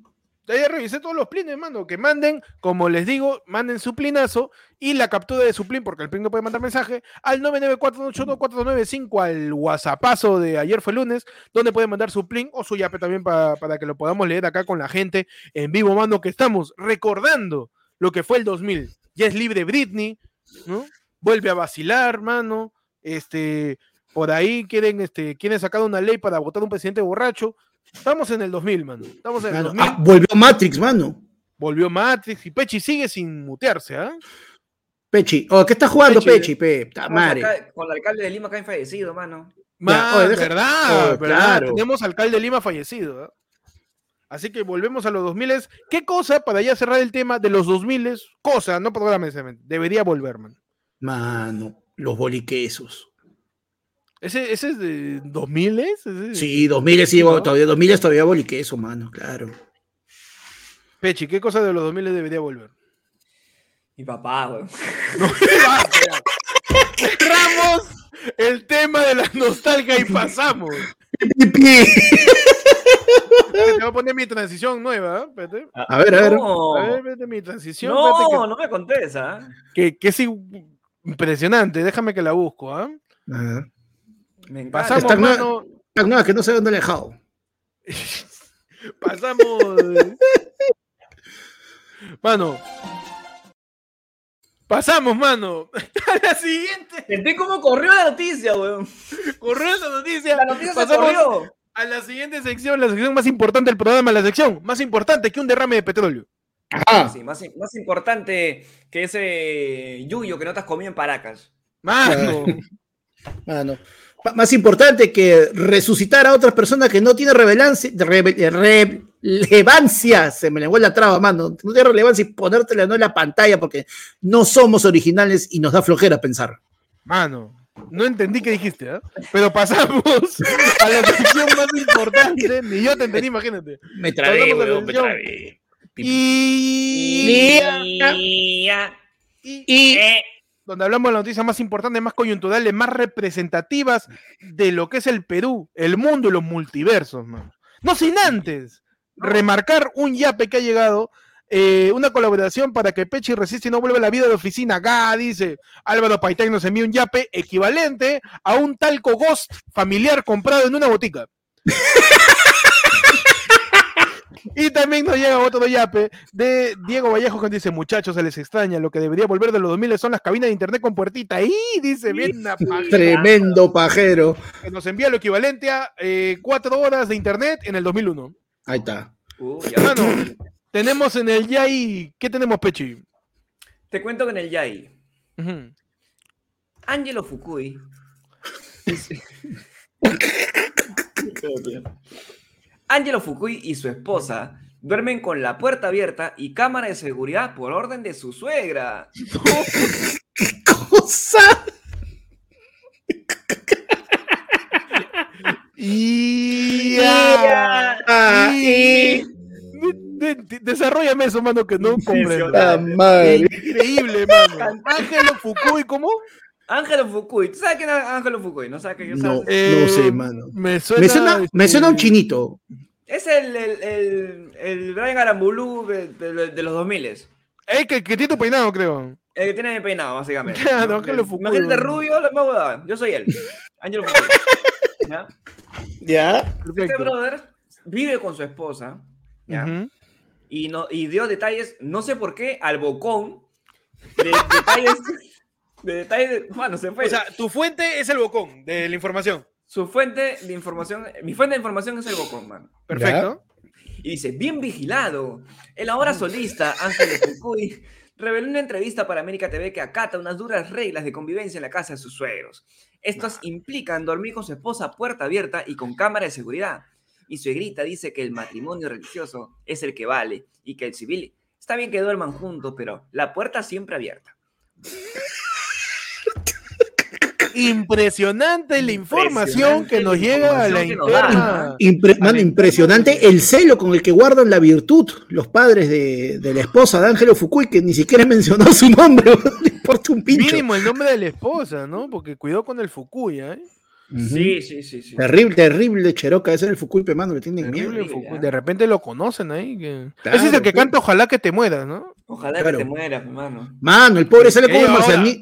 Ya revisé todos los plines, mano. Que manden, como les digo, manden su plinazo y la captura de su plin, porque el plin no puede mandar mensaje, al 994814495 al whatsappazo de ayer fue lunes, donde pueden mandar su plin o su yape también pa- para que lo podamos leer acá con la gente en vivo, mano, que estamos recordando lo que fue el 2000. Ya es libre Britney, ¿no? Vuelve a vacilar, mano. Este, por ahí quieren, este, quieren sacar una ley para votar un presidente borracho. Estamos en el 2000, mano. Estamos en el
Mano,
2000.
ah, volvió Matrix, mano.
Volvió Matrix y Pechi sigue sin mutearse, ¿ah?
Pechi. Oh, ¿qué está jugando
Pechi.
Pechi, pe?
Con el alcalde de Lima que ha fallecido, mano.
Man,
deja-
¿verdad?
Oh,
¿verdad?
claro.
Tenemos alcalde de Lima fallecido, ¿ah? Así que volvemos a los 2000. ¿Qué cosa, para ya cerrar el tema de los 2000, cosa, no programa debería volver, man?
Mano, los boliquesos.
¿Ese, ese es de 2000? ¿Ese-
Sí, 2000 sí,
¿no?
todavía, 2000 es todavía boliqueso, mano, claro.
Pechi, ¿qué cosa de los 2000 debería volver?
Mi papá, weón.
Cerramos el tema de la nostalgia y pasamos. Te voy a poner mi transición nueva, ¿ah? Espérate.
A ver, a ver.
No,
A ver, espérate, mi transición. que-
no, no me contés, ¿ah?
que, que es impresionante, déjame que la busco, ¿ah?
Ajá.
Me encanta.
Pasamos,
Está nueva.
mano,
No, que no sé dónde le he dejado.
pasamos. mano. Pasamos, mano. A la siguiente.
Sentí cómo corrió la noticia, weón.
Corrió esa noticia.
La noticia se
Pasamos
corrió.
a la siguiente sección, la sección más importante del programa, la sección más importante que un derrame de petróleo.
Ajá.
Sí, más, más importante que ese yuyo que no te has comido en Paracas.
Mano.
Mano. Más importante que resucitar a otras personas que no tienen relevancia, relevancia, se me lengó la traba, mano, no tiene relevancia y ponértela no en la pantalla porque no somos originales y nos da flojera pensar.
Mano. No entendí qué dijiste, ¿ah? Pero pasamos a la sección más importante. Ni yo te entendí, imagínate.
Me
trabé, weón, me trabé. Y...
Y...
Y
Eh,
donde hablamos de las noticias más importantes, más coyunturales, más representativas de lo que es el Perú, el mundo y los multiversos, mano. No sin antes remarcar un yape que ha llegado, eh, una colaboración para que Pechi resiste y no vuelva a la vida de oficina. Acá dice Álvaro Paitán nos envía un yape equivalente a un talco Ghost familiar comprado en una botica. Y también nos llega otro yape de Diego Vallejo que dice, muchachos, se les extraña, lo que debería volver de los 2000 son las cabinas de internet con puertita. Y dice, bien
tremendo pajero.
que nos envía lo equivalente a eh, cuatro horas de internet en el 2001.
Ahí está.
uh, ya.
Mano, tenemos en el Yai, ¿qué tenemos, Pechi?
Te cuento que en el Yai,
Ujú.
Angelo Fukui. Angelo Fukui y su esposa duermen con la puerta abierta y cámara de seguridad por orden de su suegra.
Cosa.
De- de- Desarrollame eso, mano, que no comprendo. Increíble, mano. Ángelo Fukui, ¿cómo?
Ángelo Fukui. ¿Tú sabes quién es Ángelo Fukui? ¿No sabes quién es?
No,
Eh,
no sé, mano.
Me suena,
Me suena, me suena un
este,
chinito.
Es el, el, el, el Brian Arambulú de, de- de los 2000
Eh, que, que tiene tu peinado, creo.
El que tiene peinado, básicamente.
Claro,
¿no?
Ángelo
El-
Fukui,
Imagínate rubio, la más. Yo soy él. Ángelo Fukui. ¿Ya?
Ya.
Este
Perfecto.
brother vive con su esposa. ¿ya? Y, no, y dio detalles, no sé por qué, al bocón. De detalles. De detalles. de- bueno, se fue.
O sea, tu fuente es el bocón de la información.
su fuente de información. Mi fuente de información es el bocón, mano.
Perfecto.
Y dice: Bien vigilado. El ahora solista Ángel Fukui reveló en una entrevista para América TV que acata unas duras reglas de convivencia en la casa de sus suegros. Estos implican dormir con su esposa a puerta abierta y con cámara de seguridad. Y suegrita dice que el matrimonio religioso es el que vale y que el civil está bien que duerman juntos, pero la puerta siempre abierta.
Impresionante la información que nos llega a la interna.
Impre-
a
mano,
la
impresionante el celo con el que guardan la virtud los padres de, de la esposa de Ángelo Fukui, que ni siquiera mencionó su nombre, no le importa un pincho.
Mínimo el nombre de la esposa, ¿no? Porque cuidó con el Fukuya, ¿eh?
Sí, sí, sí, sí.
Terrible, terrible Cheroca, ese es el Fukui, mano, le tienen
Terrible
miedo.
Fukui. De repente lo conocen ahí. que-
Claro,
Ese es el que canta Ojalá que te mueras, ¿no?
Ojalá
Claro.
que te mueras, hermano.
Mano, el pobre sale
Ey,
el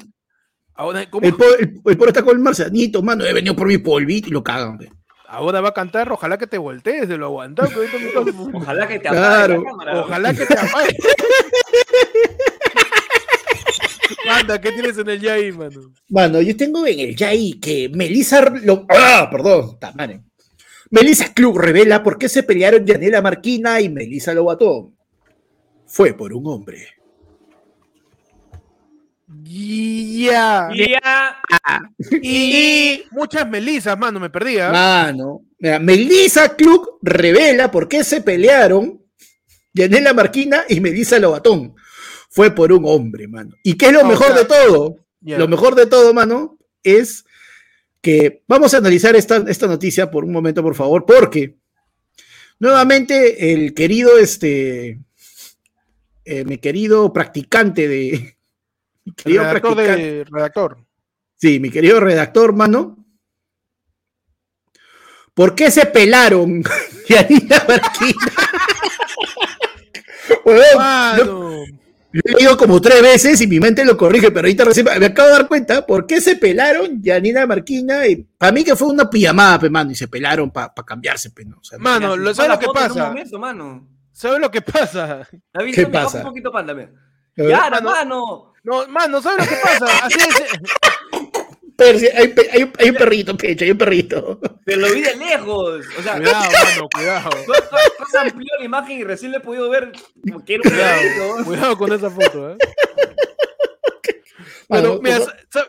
ahora-.
El pobre, el- el pobre está con el marcianito, mano. He venido por mi polvito y lo cagan.
Ahora va a cantar Ojalá que te voltees de lo aguantado. que ahorita me está-
Ojalá que te
Claro.
apague la cámara.
Ojalá que te apague. Anda, ¿qué tienes en el Yai, mano?
Mano, yo tengo en el Yai que Melissa lo, ¡Ah! Perdón, tamane. Melissa Club revela por qué se pelearon Yanela Marquina y Melissa Lobatón. Fue por un hombre.
Ya.
Ya.
Y muchas melisas, mano, me perdía.
Mano, mira, Melissa Club revela por qué se pelearon Yanela Marquina y Melissa Lobatón. Fue por un hombre, mano. ¿Y qué es lo
Ah,
mejor de todo? Lo mejor de todo, mano, es que vamos a analizar esta, esta noticia por un momento, por favor, porque nuevamente el querido, este, eh, mi querido practicante de... Mi querido
redactor de redactor.
Sí, mi querido redactor, mano. ¿Por qué se pelaron Yanina Marquina? Lo,
Mano.
lo he leído como tres veces y mi mente lo corrige, pero ahorita recién me acabo de dar cuenta por qué se pelaron Yanina Marquina. Y para mí que fue una pijamada, pe, mano, y se pelaron para cambiarse, pe, ¿no? O sea,
Mano, lo- ¿sabes lo que pasa?
momento, mano.
¿Sabes lo que pasa?
¿Qué pasa?
Un poquito pándame.
¿eh?
Ya,
mano.
hermano.
No, mano, ¿sabes lo que pasa? Así es.
Hay, pe- hay un- hay un perrito, pecho, hay un perrito.
Pero lo vi de lejos. O sea,
Cuidado, mano, cuidado.
tú, ampliado la imagen y recién le he podido ver como que era un
Cuidado,
perrito.
cuidado con esa foto, ¿eh? Pero,
Mano,
mira, ¿sabes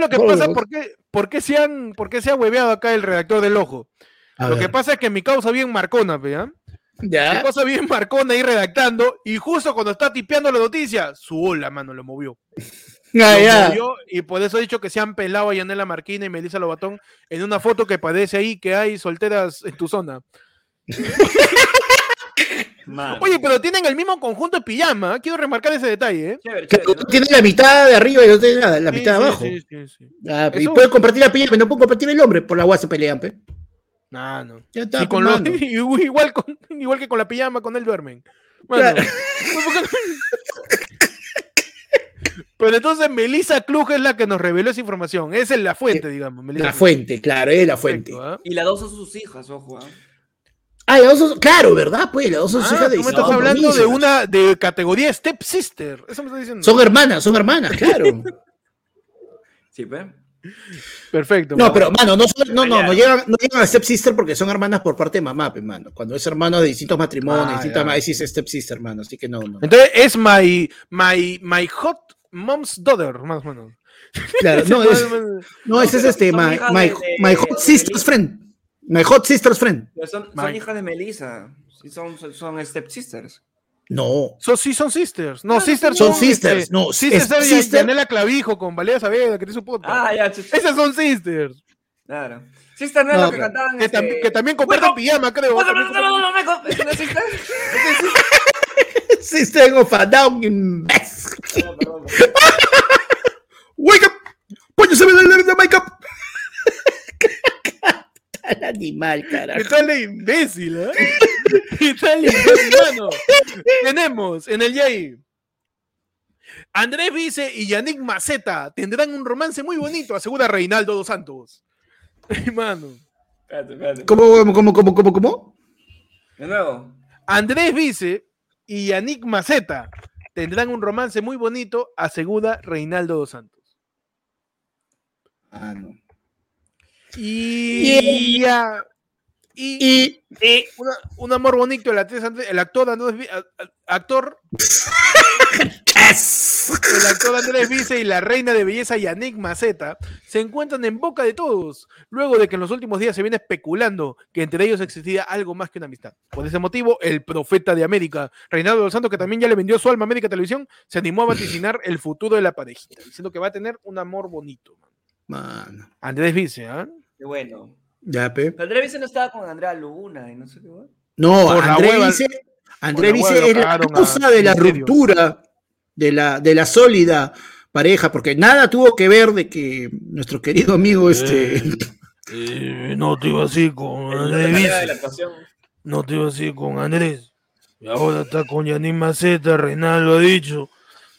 lo que
mejor-
pasa? ¿Por qué, por, qué se han, ¿Por qué se ha hueveado acá el redactor del ojo?
A
Lo que pasa es que mi causa bien marcona, pe,
ya.
causa bien marcona ahí redactando, y justo cuando está tipeando la noticia, su ola, mano, lo movió.
Ah,
Lo
ya.
movió, y por eso he dicho que se han pelado a Yanela Marquina y Melissa Lobatón en una foto que parece ahí que hay solteras en tu zona. Oye, pero tienen el mismo conjunto de pijama, quiero remarcar ese detalle, ¿eh?
Chévere,
la mitad de arriba y no tienes la, la
Sí,
mitad de
sí,
abajo.
sí, sí, sí.
Ah, y puedes compartir la pero no puedo compartir el hombre. Por la agua se pelean, pe.
Nah, no.
Ya está,
Y con
pe,
lo-
mano.
igual, con, igual que con la pijama, con él duermen. Mano,
Claro.
Pero entonces Melissa Klug es la que nos reveló esa información. Esa es la fuente, digamos. Melissa
La fuente, claro, es la fuente.
Perfecto, ¿ah?
Y las dos son sus hijas, ojo. ¿ah?
Ah, las dos son, claro, ¿verdad? Pues las dos son
Ah,
hijas de
tú me
distintos
estás hablando de una de categoría Step Sister. Eso me estás diciendo.
Son hermanas, son hermanas, claro.
Sí, pues.
Perfecto.
No, pero, mano, no, son- no, no, llegan, no llegan a stepsister porque son hermanas por parte de mamá, pe, mano. Cuando es hermano de distintos matrimonios,
Ah,
distintas sí es stepsister, mano. Así que no, no.
Entonces es my, my, my hot mom's daughter, más o menos.
Claro, no, es, no, ese es este, my, my,
de- de-
my hot
de
sister's friend. My hot sister's friend.
Son, son hijas de Melissa. Sí, son, son, son stepsisters.
No,
So, sí, son sisters. No, sisters
son
este,
sisters, no,
sisters
es-
es
sister-
Yanela Clavijo con Valeria Saavedra, que tiene su podcast.
Ah, ya.
Esas son sisters.
Claro. Sister no es
No,
lo que
claro.
cantaban.
Que,
este,
tam- que también comparten
Welcome-
pijama, creo. También
the
comparten-
Lolo Makeup. ¿Es una sister?
sister of a down.
Perdón, perdón.
Wake up, put yourself in the makeup. Tal animal,
¿Qué
carajo.
tal de imbécil, eh? ¿Qué tal de imbécil, mano? Tenemos en el Yay. Andrés Vice y Yannick Maceta tendrán un romance muy bonito, asegura Reinaldo dos Santos. Mano.
Espérate, espérate.
¿Cómo, cómo, cómo, cómo, cómo, cómo?
De nuevo.
Andrés Vice y Yannick Maceta tendrán un romance muy bonito, asegura Reinaldo dos Santos.
Ah, no.
Y, ya- y,
Y
una- un amor bonito, el, actor, Andrés actor. El actor Andrés Vice y la reina de belleza Yannick Maceta se encuentran en boca de todos, luego de que en los últimos días se viene especulando que entre ellos existía algo más que una amistad. Por ese motivo, el profeta de América, Reinaldo dos Santos, que también ya le vendió su alma a América Televisión, se animó a vaticinar el futuro de la parejita, diciendo que va a tener un amor bonito. Andrés Vice, ¿ah?
Qué bueno.
Ya, pe.
Pero Andrés Vice no estaba con Andrea Luna y no sé qué.
No,
Por la
Andrés
hueva-
Andrés
hueva lo
es la causa
a
de la ruptura de la, de la sólida pareja, porque nada tuvo que ver de que nuestro querido amigo este
no te iba así con
actuación.
no te iba así con Andrés. Y ahora está con Yannick Maceta, Reinaldo ha dicho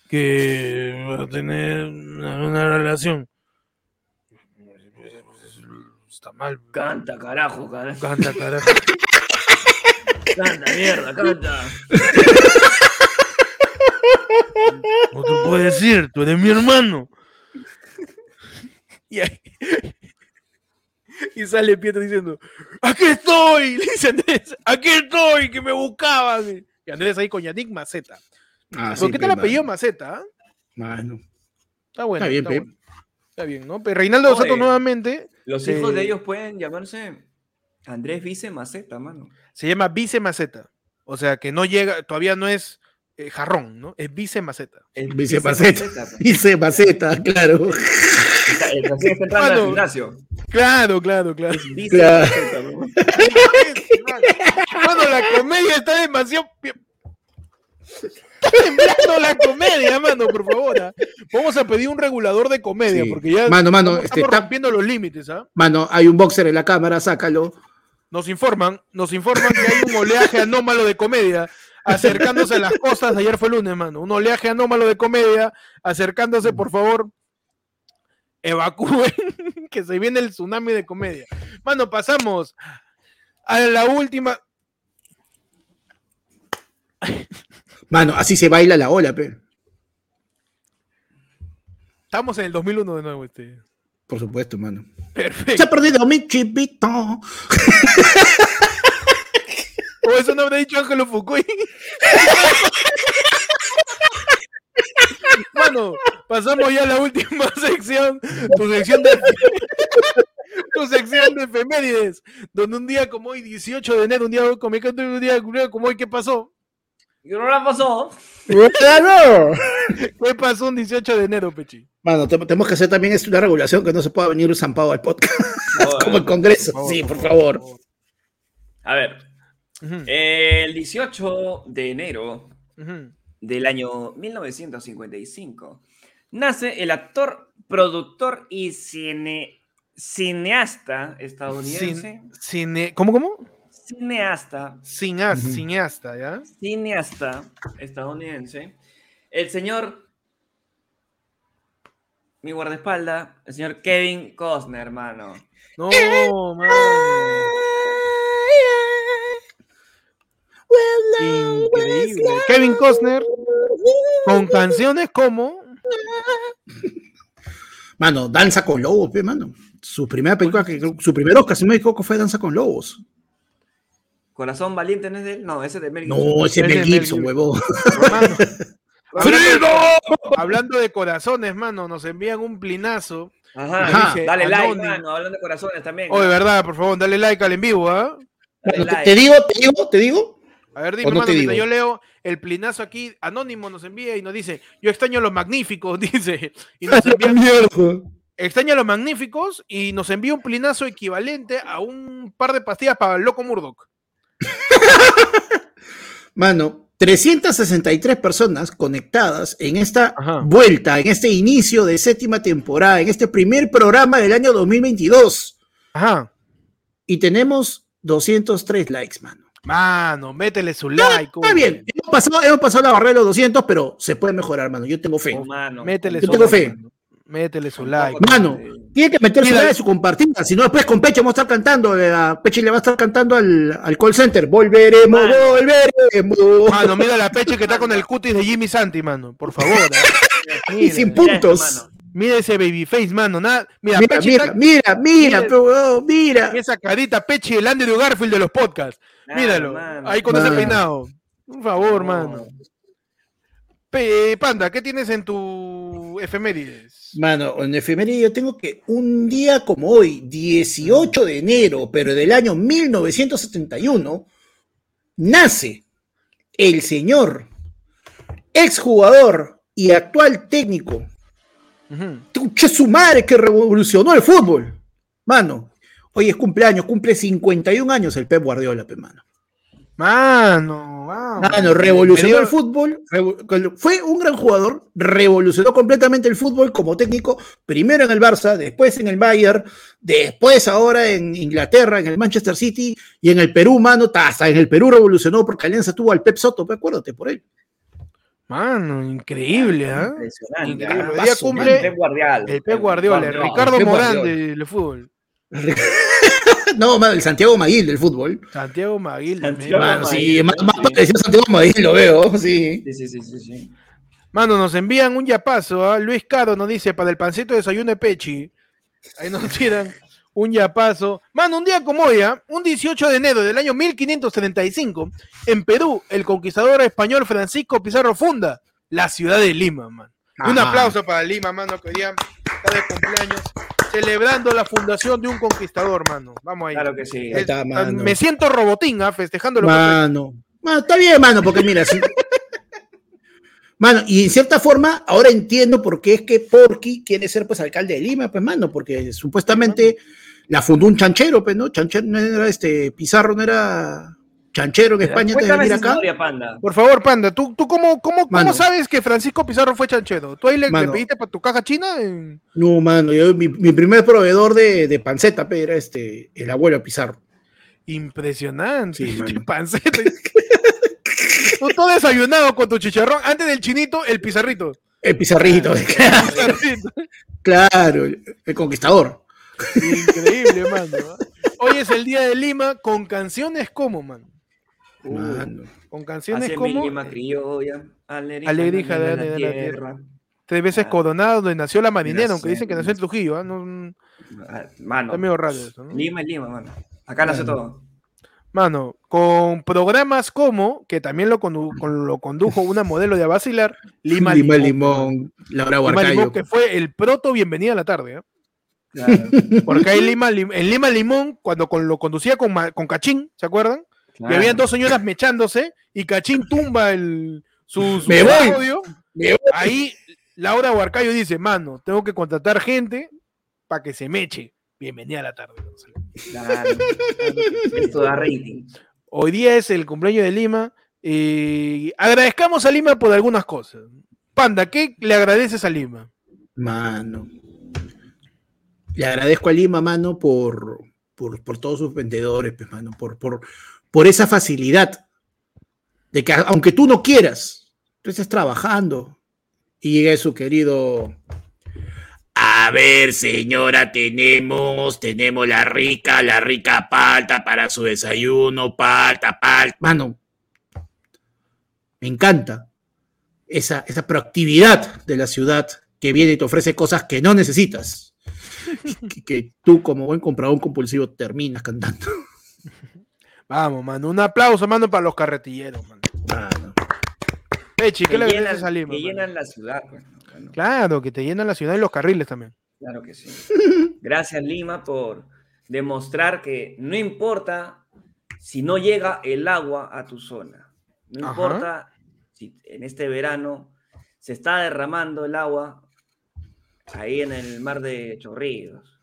que va a tener una, una relación. Está mal.
Canta, carajo, carajo.
Canta, carajo.
Canta, mierda, canta.
No te puedo decir, tú eres mi hermano. Y, ahí- y sale Pietro diciendo, aquí estoy, le dice Andrés, aquí estoy, que me buscaban. Y Andrés ahí con Yannick Maceta.
Ah,
¿Por
sí,
qué
pe,
tal apellido. Maceta? ah?
Mano.
Está bueno.
Está bien,
está, bueno. Está bien, ¿no? Pero Reinaldo dos Santos
Oye.
nuevamente
Los hijos de ellos pueden llamarse Andrés Vice Maceta, mano.
se llama Vice Maceta. O sea que no llega, todavía no es eh, jarrón, ¿no? Es Vice Maceta.
El
Vice Maceta.
pues.
Dice Maceta, claro.
Está- está entrando al
Mano.
gimnasio.
Claro, claro, claro.
Es Vice
Claro.
Maceta, ¿no?
Mano, la comedia está demasiado. Pi- Está temblando la comedia, mano, por favor. ¿ah? Vamos a pedir un regulador de comedia,
Sí.
porque ya
Mano, mano, este,
estamos
está-
rompiendo los límites, ¿ah?
Mano, hay un boxer en la cámara, sácalo.
Nos informan, nos informan que hay un oleaje anómalo de comedia acercándose a las costas. Ayer fue lunes, mano. Un oleaje anómalo de comedia acercándose, por favor. Evacúen, que se viene el tsunami de comedia. Mano, pasamos a la última.
Mano, así se baila la ola, pe.
Estamos en el 2001 de nuevo, este.
Por supuesto, mano. Se
Perfecto.
ha perdido mi chipito.
O eso no habrá dicho Ángelo Fukui. Mano, pasamos ya a la última sección. Tu sección de. Tu sección de efemérides. Donde un día como hoy, 18 de enero, un día como hoy, un día como hoy, ¿qué pasó?
¿Y no la pasó?
¡Claro!
¿Qué pasó un 18 de enero, Pechi?
Mano, te- tenemos que hacer también es una regulación que no se pueda venir un zampado al podcast,
No,
como el Congreso. Sí, por favor.
A ver, el 18 de enero
ujú.
del año 1955 nace el actor, productor y cine, cineasta estadounidense.
Cin- cine- ¿Cómo, cómo?
Cineasta,
Cineasta, cineasta, ¿ya?
cineasta estadounidense. El señor, mi guardaespaldas, el señor Kevin Costner, hermano.
No, mano. Increíble. Kevin Costner con canciones como
Mano, Danza con Lobos, pe, mano. Su primera película, que, su primera ocasión me dijo que fue Danza con Lobos.
Corazón Valiente, ¿no es de él? No, ese es de Mel Gibson.
No, ese es Mel Gibson, huevón.
Hablando, hablando de corazones, mano, nos envían un plinazo.
Ajá,
Ajá.
dice, dale like, mano, hablando de corazones también.
Oh, de verdad, por favor, dale like al en vivo, ¿ah?
Dale
Te,
like.
te digo, te digo, te digo.
A ver,
¿O
dime,
no
mano,
te
mientras
digo?
yo leo el plinazo aquí, Anónimo nos envía y nos dice, yo extraño los magníficos, dice, y nos envía, extraña los magníficos y nos envía un plinazo equivalente a un par de pastillas para el loco Murdoch.
Mano, 363 personas conectadas en esta
Ajá.
vuelta, en este inicio de séptima temporada, en este primer programa del año 2022.
Ajá.
Y tenemos 203 likes, mano.
Mano, métele su like.
Está
hombre.
bien, hemos pasado, hemos pasado la barrera de los 200, pero se puede mejorar, mano. Yo tengo fe.
Oh, mano.
Métele
Yo tengo fe.
mano. Métele su like.
Mano, tiene que meter su like, su compartida, si no después con Peche vamos a estar cantando, eh, a Peche le va a estar cantando al, al call center, volveremos,
Mano.
volveremos.
Mano, mira la peche que está con el cutis de Jimmy Santi, mano. Por favor. ¿ah?
y
Mira,
sin
Mira
puntos.
mano.
mira ese babyface, mano. Nada, mira,
Mira,
Peche
mira,
está-
mira, mira,
Mira. esa carita Peche el Andrew Garfield de los podcasts.
Claro,
Míralo.
mano.
Ahí con
Mano.
ese peinado. Por favor,
No.
mano. Pe- Panda, ¿qué tienes en tu efemérides?
Mano, en efeméride yo tengo que un día como hoy, 18 de enero, pero del año 1971, nace el señor exjugador y actual técnico,
Ujú.
Tuche su madre que revolucionó el fútbol. Mano, hoy es cumpleaños, cumple 51 años el Pep Guardiola, pe, mano.
Mano, vamos.
Mano, revolucionó el fútbol, fue un gran jugador, revolucionó completamente el fútbol como técnico, primero en el Barça, después en el Bayern, después ahora en Inglaterra, en el Manchester City y en el Perú, mano, ta- hasta en el Perú revolucionó porque Alianza tuvo al Pep Soto, acuérdate por él.
Mano, increíble, ¿ah?
Impresionante.
Increíble.
ah.
Paso,
cumple
El Pep Guardiola.
El Pep Guardiola, el Ricardo Morán del fútbol.
no, el Santiago Maguil del fútbol.
Santiago Maguil.
Santiago
también.
Mano,
Maguil,
sí, más, más
sí.
parecido a Santiago Maguil lo veo, sí.
Sí, sí, sí, sí, sí.
Mano, nos envían un yapazo. ¿ah? Luis Caro nos dice para el pancito de desayuno de Pechi. Ahí nos tiran un yapazo. Mano, un día como hoy, ¿ah? un 18 de enero del año 1535, en Perú, el conquistador español Francisco Pizarro funda la ciudad de Lima, man. Un
Ajá.
aplauso para Lima, mano, que hoy día está de cumpleaños, celebrando la fundación de un conquistador, mano. Vamos ahí.
Claro que sí.
Ahí está, mano.
Me siento robotín, ¿ah? festejando lo que
Mano. Mano, está bien, mano, porque mira, sí. Mano, y en cierta forma, ahora entiendo por qué es que Porky quiere ser pues alcalde de Lima, pues, mano, porque supuestamente la fundó un chanchero, pues, ¿no? Chanchero no era este, Pizarro no era chanchero en España antes de venir acá.
historia, Panda.
Por favor, Panda, ¿tú, tú cómo, cómo, cómo
Mano.
sabes que Francisco Pizarro fue chanchero? ¿Tú ahí le, le
Mano.
pediste para tu caja china? En-
No, mano, yo, mi, mi primer proveedor de, de panceta, era este, el abuelo Pizarro.
Impresionante.
Sí, mano.
Panceta. Tú todo desayunado con tu chicharrón. Antes del chinito, el pizarrito.
El Pizarrito,
Pizarrito.
claro, el, el conquistador.
Increíble, mano. Hoy es el día de Lima con canciones como, man.
Mano.
Con canciones
mi
como
criolla,
de-
la
de la
tierra.
Tres veces
Ah.
Coronado, donde nació la marinera, aunque dicen que nació en Trujillo. ¿ah? No-
Ah, Mano,
está medio raro eso, ¿no?
Lima es Lima, mano. Acá nace todo.
Mano, con programas como, que también lo, condu- con- lo condujo una modelo de Vacilar, Lima,
Lima,
Limón.
Limón, Laura
Lima. Limón, que fue el proto Bienvenida a la tarde. ¿eh?
Claro,
Porque ahí Lima, Lim- en Lima Limón, cuando con- lo conducía con, con Cachín, ¿se acuerdan? Y habían dos señoras mechándose y Cachín tumba el, su, su
Me voy.
audio.
Me voy.
Ahí Laura Huarcayo dice, mano, tengo que contratar gente para que se meche. Bienvenida a la tarde.
Claro. Esto da rating.
Hoy día es el cumpleaños de Lima. y agradezcamos a Lima por algunas cosas. Panda, ¿qué le agradeces a Lima?
Mano. Le agradezco a Lima, mano, por, por, por todos sus vendedores, pues, mano, por, por, por esa facilidad de que aunque tú no quieras, tú estás trabajando y llega su querido. A ver, señora, tenemos, tenemos la rica, la rica palta para su desayuno, palta, palta. Mano, me encanta esa, esa proactividad de la ciudad que viene y te ofrece cosas que no necesitas. que, que tú, como buen comprador compulsivo, terminas cantando.
Vamos, mano. Un aplauso, mano, para los carretilleros, mano.
Mano.
Pechi, ¿qué
Que
le
llenan,
agradeces a Lima?
que
mano?
llenan la ciudad. pues,
Claro, que te llenan la ciudad y los carriles también.
Claro que sí. Gracias, Lima, por demostrar que no importa si no llega el agua a tu zona. No
Ajá.
importa si en este verano se está derramando el agua ahí en el mar de Chorrillos.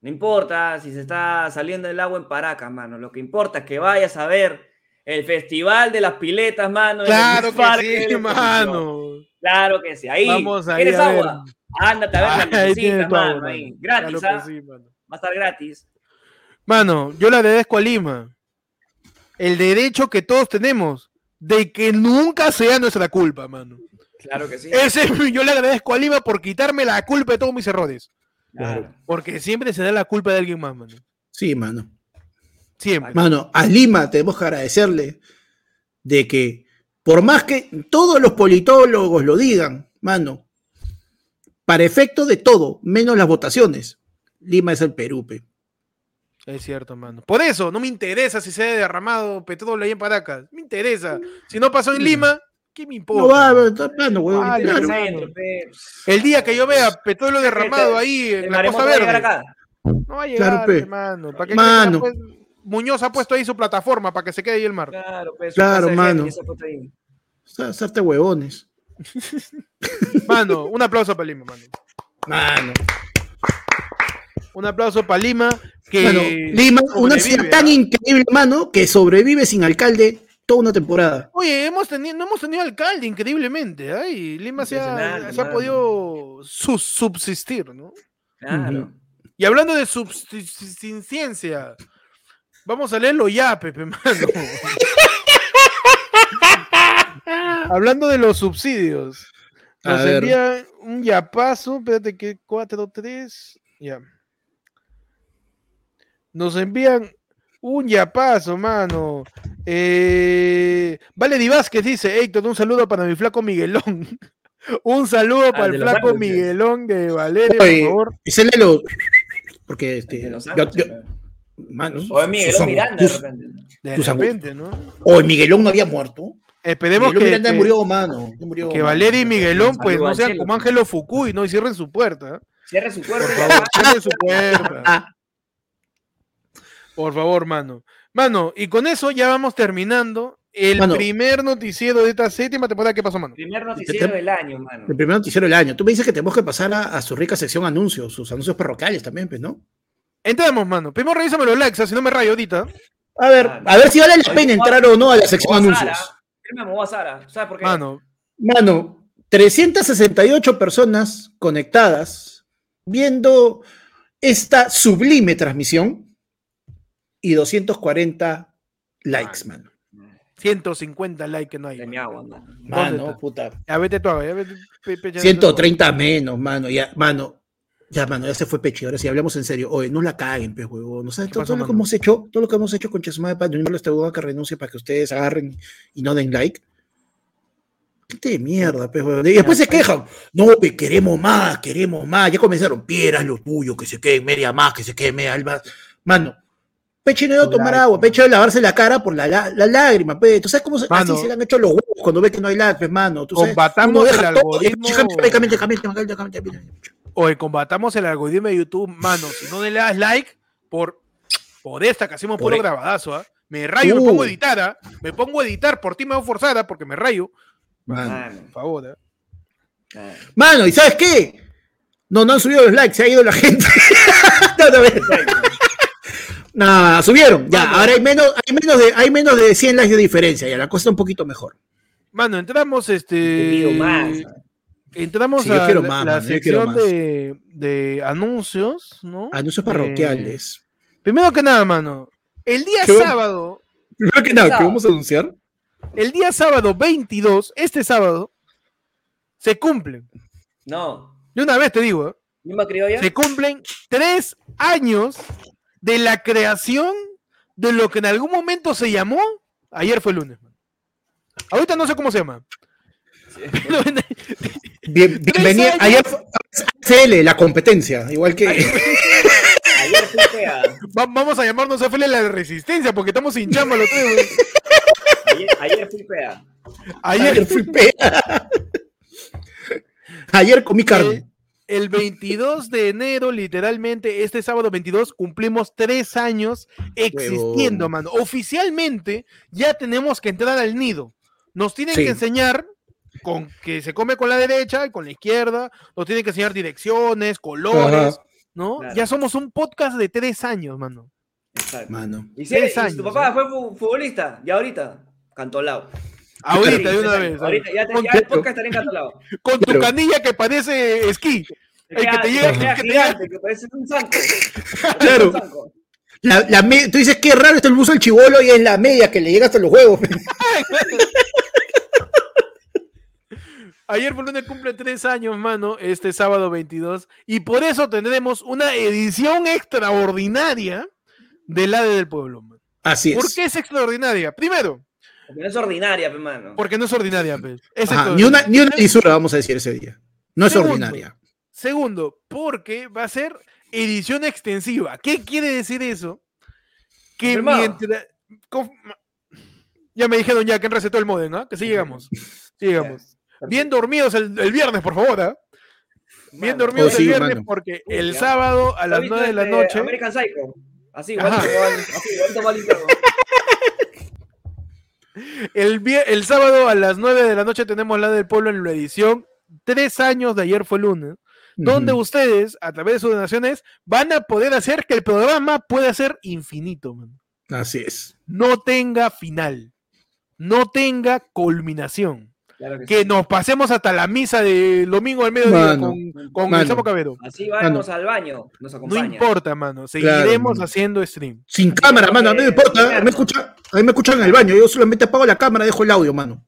No importa si se está saliendo el agua en Paracas, mano. Lo que importa es que vayas a ver el Festival de las Piletas, mano.
Claro que sí, mano.
Claro que sí. Ahí.
Vamos
¿Quieres
a ver.
agua? Ándate a ver la necesitas, mano. ahí. Gratis,
Claro
¿ah?
que sí, mano.
Va a estar gratis.
Mano, yo le agradezco a Lima el derecho que todos tenemos de que nunca sea nuestra culpa, mano.
Claro que sí.
Ese, yo le agradezco a Lima por quitarme la culpa de todos mis errores.
Claro.
Porque siempre se da la culpa de alguien más, mano.
Sí, mano.
Siempre.
Mano, a Lima tenemos que agradecerle de que, por más que todos los politólogos lo digan, mano, para efecto de todo, menos las votaciones, Lima es el Perú, pe.
Es cierto, mano. Por eso, no me interesa si se ha derramado petróleo ahí en Paracas. Me interesa. Si no pasó en Lima, ¿Qué me
No
importa?
va, está huevón. Claro.
El centro,
día que yo vea petróleo derramado ahí en
El
la Costa
va a llegar
Verde.
acá.
No va a llegar,
Claro, pe.
hermano. ¿Para qué
Mano.
pues, Muñoz ha puesto ahí su plataforma para que se quede ahí el mar.
Claro, pe,
Claro, mano. Sarte huevones.
Mano, un aplauso para Lima, mano.
Mano.
Un aplauso para Lima. Que
Mano, Lima, una ciudad tan
¿ah?
increíble, mano, que sobrevive sin alcalde toda una temporada.
Oye, hemos tenido, no hemos tenido alcalde, increíblemente. Ay, Lima se ha, se podido su- subsistir, ¿no?
Claro.
Y hablando de subsistencia, vamos a leerlo ya, Pepe, mano. hablando de los subsidios,
A
nos
ver.
envían un yapazo, espérate que 4, 3, ya. Nos envían un yapazo, mano. Eh, vale Di Vázquez dice, Héctor, un saludo para mi flaco Miguelón. un saludo para
de
el flaco. Miguelón de Valeria,
Oye,
por favor.
ese léelo. Porque este.
De
yo- yo-
pe.
mano,
O es Miguelón Miranda, de
sus-
repente.
De
tus
repente, ¿no?
O Miguelón no había muerto.
Esperemos
Miguelón
que,
Miranda
que-
murió, mano. murió,
que. Valeria y Miguelón pues
Saludo
no sean como. Ángelo Fukui, ¿no? Y cierren su puerta. ¿eh?
Cierre su cuerpo
Por
y
favor, cierren su puerta.
Ah,
Por favor, mano. Mano, y con eso ya vamos terminando el
Mano.
primer noticiero de esta séptima temporada. ¿Qué pasó, mano?
Primer noticiero del año, mano.
el primer noticiero del año. Tú me dices que tenemos que pasar a, a su rica sección anuncios, sus anuncios parroquiales también, pues, ¿no?
Entramos, mano. Primero revísame los likes, si no me rayo ahorita.
A ver,
Ah,
a ver si vale la pena entrar o no a la sección
a
anuncios.
Sara. Yo me voy a Sara. ¿Sabes por qué?
Mano,
Mano, 368 personas conectadas viendo esta sublime transmisión y 240 likes, mano.
150 likes que no hay.
Agua, mano.
¿Dónde
Mano,
está?
puta.
Ya vete tú, ya vete. pe- pe- ya-
130 menos, mano. Ya, mano. Ya, mano, ya se fue peche. Ahora sí, hablamos en serio. Oye, no la caguen, pe, huevón. ¿No sabes
¿Qué
todo,
pasó,
todo lo que hemos hecho? Todo lo que hemos hecho con Chesma de Paz, de este huevón que renuncie para que ustedes agarren y no den like. Gente de mierda, pe, huevón. Y después se quejan. No, pe, queremos más, queremos más. Ya comenzaron. Pieras lo tuyo, que se quede media más, que se quede media más. Mano, Peche no iba a tomar agua, Peche iba a lavarse la cara por la, la, la lágrima, pe. ¿Tú sabes cómo se,
Mano.
así se le han hecho los huevos cuando ve que no hay like, pe, mano? ¿Tú sabes?
Combatamos el algoritmo. Oye, combatamos el algoritmo de YouTube, mano. Si no le das like por, por esta que hacemos
Por
puro
e-
grabadazo, ¿ah? Me rayo, me pongo a editar, ¿ah? Me pongo a editar, por ti me voy forzada porque me rayo.
Mano.
Mano.
Por favor.
Claro.
Mano, ¿y sabes qué? No, no han subido los likes, se ha ido la gente. no, no, no, subieron. Ya,
Mano.
ahora hay menos, hay menos de, hay menos de 100 likes de diferencia, ya la cosa está un poquito mejor.
Mano, entramos
Te
este.
más.
Entramos
Sí, yo
a
quiero
la,
más,
la
yo
sección de, de anuncios, ¿no?
Anuncios
Eh,
parroquiales.
primero que nada, mano. El día
¿Qué va-
sábado,
Primero que
nada, ¿qué
vamos a anunciar?
el día sábado 22, este sábado, se cumplen.
No.
De una vez te digo, ¿eh?
¿Misma criolla?
se cumplen tres años de la creación de lo que en algún momento se llamó, ayer fue lunes. man. Ahorita no sé cómo se llama. En-
Bien, bienvenida.
años.
Ayer fue CL, la competencia, igual que.
Ayer fui fea.
va- vamos a llamarnos a Fele la resistencia porque estamos sin chamba los tres.
Ayer, ayer fui fea.
Ayer
Ayer
fui pea. Ayer comí carne.
El, el 22 de enero, literalmente, este sábado 22, cumplimos tres años existiendo, mano. Oficialmente ya tenemos que entrar al nido. Nos tienen
Sí.
que enseñar con que se come con la derecha y con la izquierda, nos tienen que enseñar direcciones, colores,
Ajá.
¿no?
Claro.
Ya somos un podcast de tres años, mano.
Exacto.
Mano.
¿Y, si
Tres
y
años,
tu papá fue fu- futbolista? ¿Y ahorita? Cantolao.
Ahorita, de una vez.
Ahorita, ya, te-
con,
ya
tu-
el podcast estará en Cantolao.
con tu canilla que parece esquí. El que te llega- que te
gigante, que parece un zanco.
Claro. La, la me- tú dices que raro está el buzo del chivolo y es la media que le llega hasta los huevos.
Ayer por lunes cumple tres años, mano, este sábado 22, y por eso tendremos una edición extraordinaria del ADE del Pueblo. man.
Así es.
¿Por qué es extraordinaria? Primero,
Porque no es ordinaria, pe, mano.
porque no es ordinaria, pues. Es
Ajá, ni, una, ni una lisura, vamos a decir ese día. No es
Segundo.
ordinaria.
Segundo, porque va a ser edición extensiva. ¿Qué quiere decir eso? Que mientras. Ya me dijeron ya que han resetado el modem, ¿ah? Que sí llegamos. Sigamos. Bien dormidos el, el viernes, por favor, ¿ah? Bien
Mano,
dormidos
Oh, sí,
el viernes
mano.
porque el sábado a
¿Has
las
visto
9 de la
este
noche.
American Psycho. Así, igual, igual, así, igual.
El, el sábado a las 9 de la noche tenemos la del pueblo en la edición. Tres años de ayer fue lunes. Donde ustedes, a través de sus donaciones, van a poder hacer que el programa pueda ser infinito. man.
Así es.
No tenga final. No tenga culminación.
Claro que
Que
sí.
nos pasemos hasta la misa de domingo al mediodía
Mano,
con, con
mano.
el Sapo Cabero.
Así vamos al baño, nos
No importa, mano. Seguiremos
mano.
haciendo stream.
Sin cámara, mano, a mí me importa. A mí me escuchan, a mí me escuchan en el baño. Yo solamente apago la cámara, dejo el audio, mano.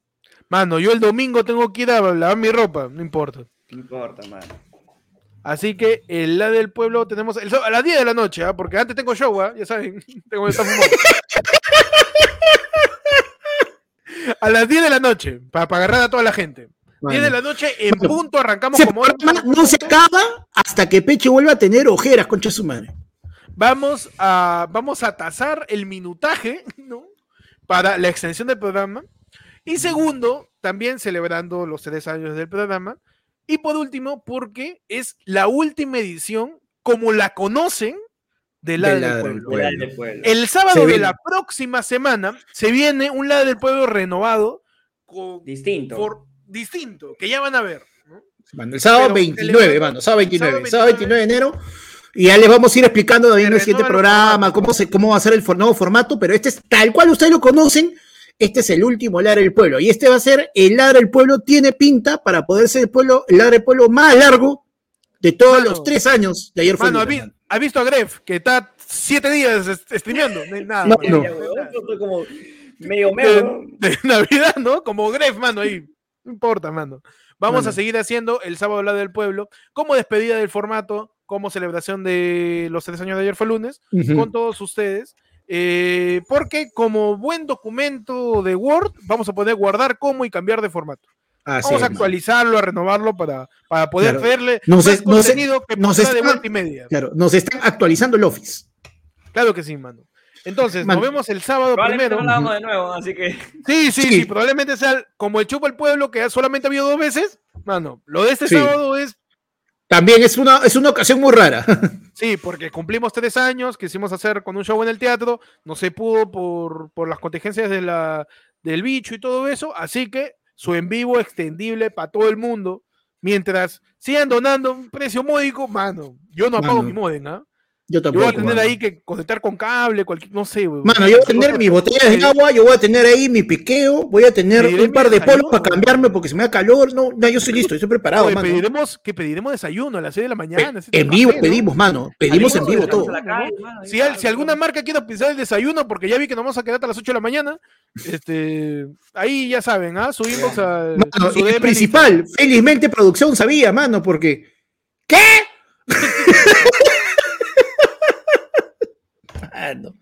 Mano, yo el domingo tengo que ir a lavar mi ropa. No importa.
No importa, mano.
Así que el la del pueblo tenemos el a las 10 de la noche, ¿ah? porque antes tengo show, ¿ah? ya saben, tengo que estar fumando. A las 10 de la noche, para, agarrar a toda la gente. 10 de la noche, en punto, arrancamos
Ese
como
programa no se acaba hasta que Peche vuelva a tener ojeras, concha su madre.
Vamos a, vamos a tasar el minutaje, ¿no? Para la extensión del programa. Y segundo, también celebrando los tres años del programa. Y por último, porque es la última edición, como la conocen, de la
De
del
la del
pueblo.
Del.
El sábado de la próxima semana se viene un lado del pueblo renovado con,
Distinto.
por distinto, que ya van a ver. ¿no?
Mano, el sábado
Pero
29,
celebrando-
mano, sábado 29,
sábado
sábado 29 de enero. Y ya les vamos a ir explicando también en el
Se
siguiente programa, cómo, se, cómo va a ser el for- nuevo formato, pero este es tal cual ustedes lo conocen. Este es el último Ladra del Pueblo. Y este va a ser el Ladra del Pueblo, tiene pinta para poder ser el, pueblo, el Ladra del Pueblo más largo de todos
Mano.
los tres años de ayer fue
Mano, ¿ha,
el
vi-
lunes, mano.
ha visto a Gref que está siete días streameando? Nada.
No, no.
Yo como medio medio.
de Navidad, ¿no? Como Gref, mano, ahí. No importa, mano. Vamos
Mano.
a seguir haciendo el sábado lado del pueblo como despedida del formato, como celebración de los tres años de ayer fue lunes,
Ujú.
con todos ustedes. eh, porque como buen documento de Word, vamos a poder guardar como y cambiar de formato.
Así
Vamos
es,
a actualizarlo, a renovarlo para, para poder
Claro.
verle
No
más
sé-
contenido que
no
sea
sé-
de multimedia.
Claro, nos están actualizando el Office.
Claro que sí, mano. Entonces,
Mano.
nos vemos el sábado primero.
de nuevo, así que.
Sí, sí, sí,
Sí.
probablemente sea como el chupo al pueblo que solamente ha habido dos veces. Mano, lo de este
Sí.
sábado es,
También es una, es una ocasión muy rara.
sí, porque cumplimos tres años, quisimos hacer con un show en el teatro, no se pudo por, por las contingencias de la, del bicho y todo eso, así que su en vivo extendible para todo el mundo, mientras sigan donando un precio módico, mano, yo no apago
Mano,
mi modem, ¿ah?
Yo tampoco.
voy a tener
mano.
ahí que conectar con cable, cualquier, no sé, weón.
Mano, yo voy a tener mis botellas de agua, yo voy a tener ahí mi piqueo, voy a tener un par de polos para cambiarme porque se me da calor. No, no, yo estoy listo, yo estoy preparado,
Oye,
mano.
pediremos, que pediremos desayuno a las 6 de la mañana.
En
café,
vivo
¿no?
pedimos, mano. Pedimos en vivo todo.
Si, al- si alguna marca quiere pisar el desayuno, porque ya vi que nos vamos a quedar hasta las 8 de la mañana, este, ahí ya saben, ¿ah? Su inbox al
Mano,
su
y el principal, felizmente producción sabía, mano, porque. ¿Qué? Mano,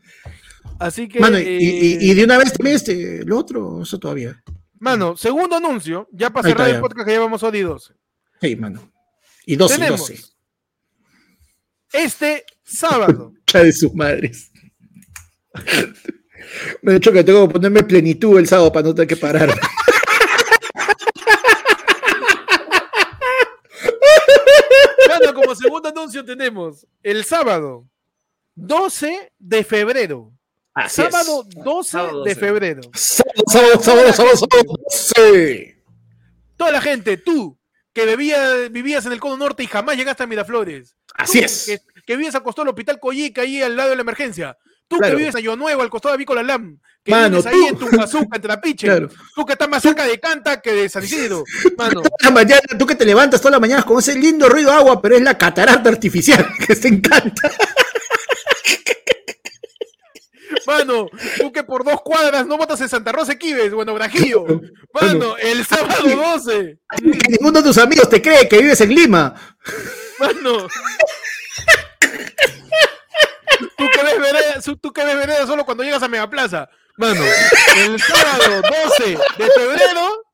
Así que,
Mano, y,
eh,
y- y de una vez también este, lo otro, eso todavía.
mano, segundo anuncio, ya para cerrar el
ya.
podcast que llevamos hoy 12.
Sí, mano. Y 12,
Tenemos
12.
este sábado,
Cha de sus madres. Me he dicho que tengo que ponerme plenitud el sábado para no tener que parar.
mano, como segundo anuncio tenemos el sábado 12 de febrero.
Así es.
sábado 12
Sábado
de
12.
febrero.
Sábado, sábado, sábado, sábado, sábado. Sí.
Toda la gente, tú, que bebía- vivías en el Cono Norte y jamás llegaste a Miraflores.
Así
Tú,
es.
Que, que vives al costado del Hospital Coyica, ahí al lado de la emergencia. Tú
Claro.
que vives Ayo Nuevo, al costado de Vícola Lam. Que
Mano,
vives ahí
tú.
en tu bazooka, en Trapiche.
Claro.
Tú que estás más cerca de Canta que de San Isidro. Mano,
Toda la mañana, tú que te levantas todas las mañanas con ese lindo ruido de agua, pero es la catarata artificial que te encanta.
Mano, tú que por dos cuadras no votas en Santa Rosa Quives, bueno, Brajillo. Mano, el sábado 12.
Que ninguno de tus amigos te cree que vives en Lima.
Mano. Tú que ves vereda, tú que ves vereda solo cuando llegas a Megaplaza. Mano, el sábado 12 de febrero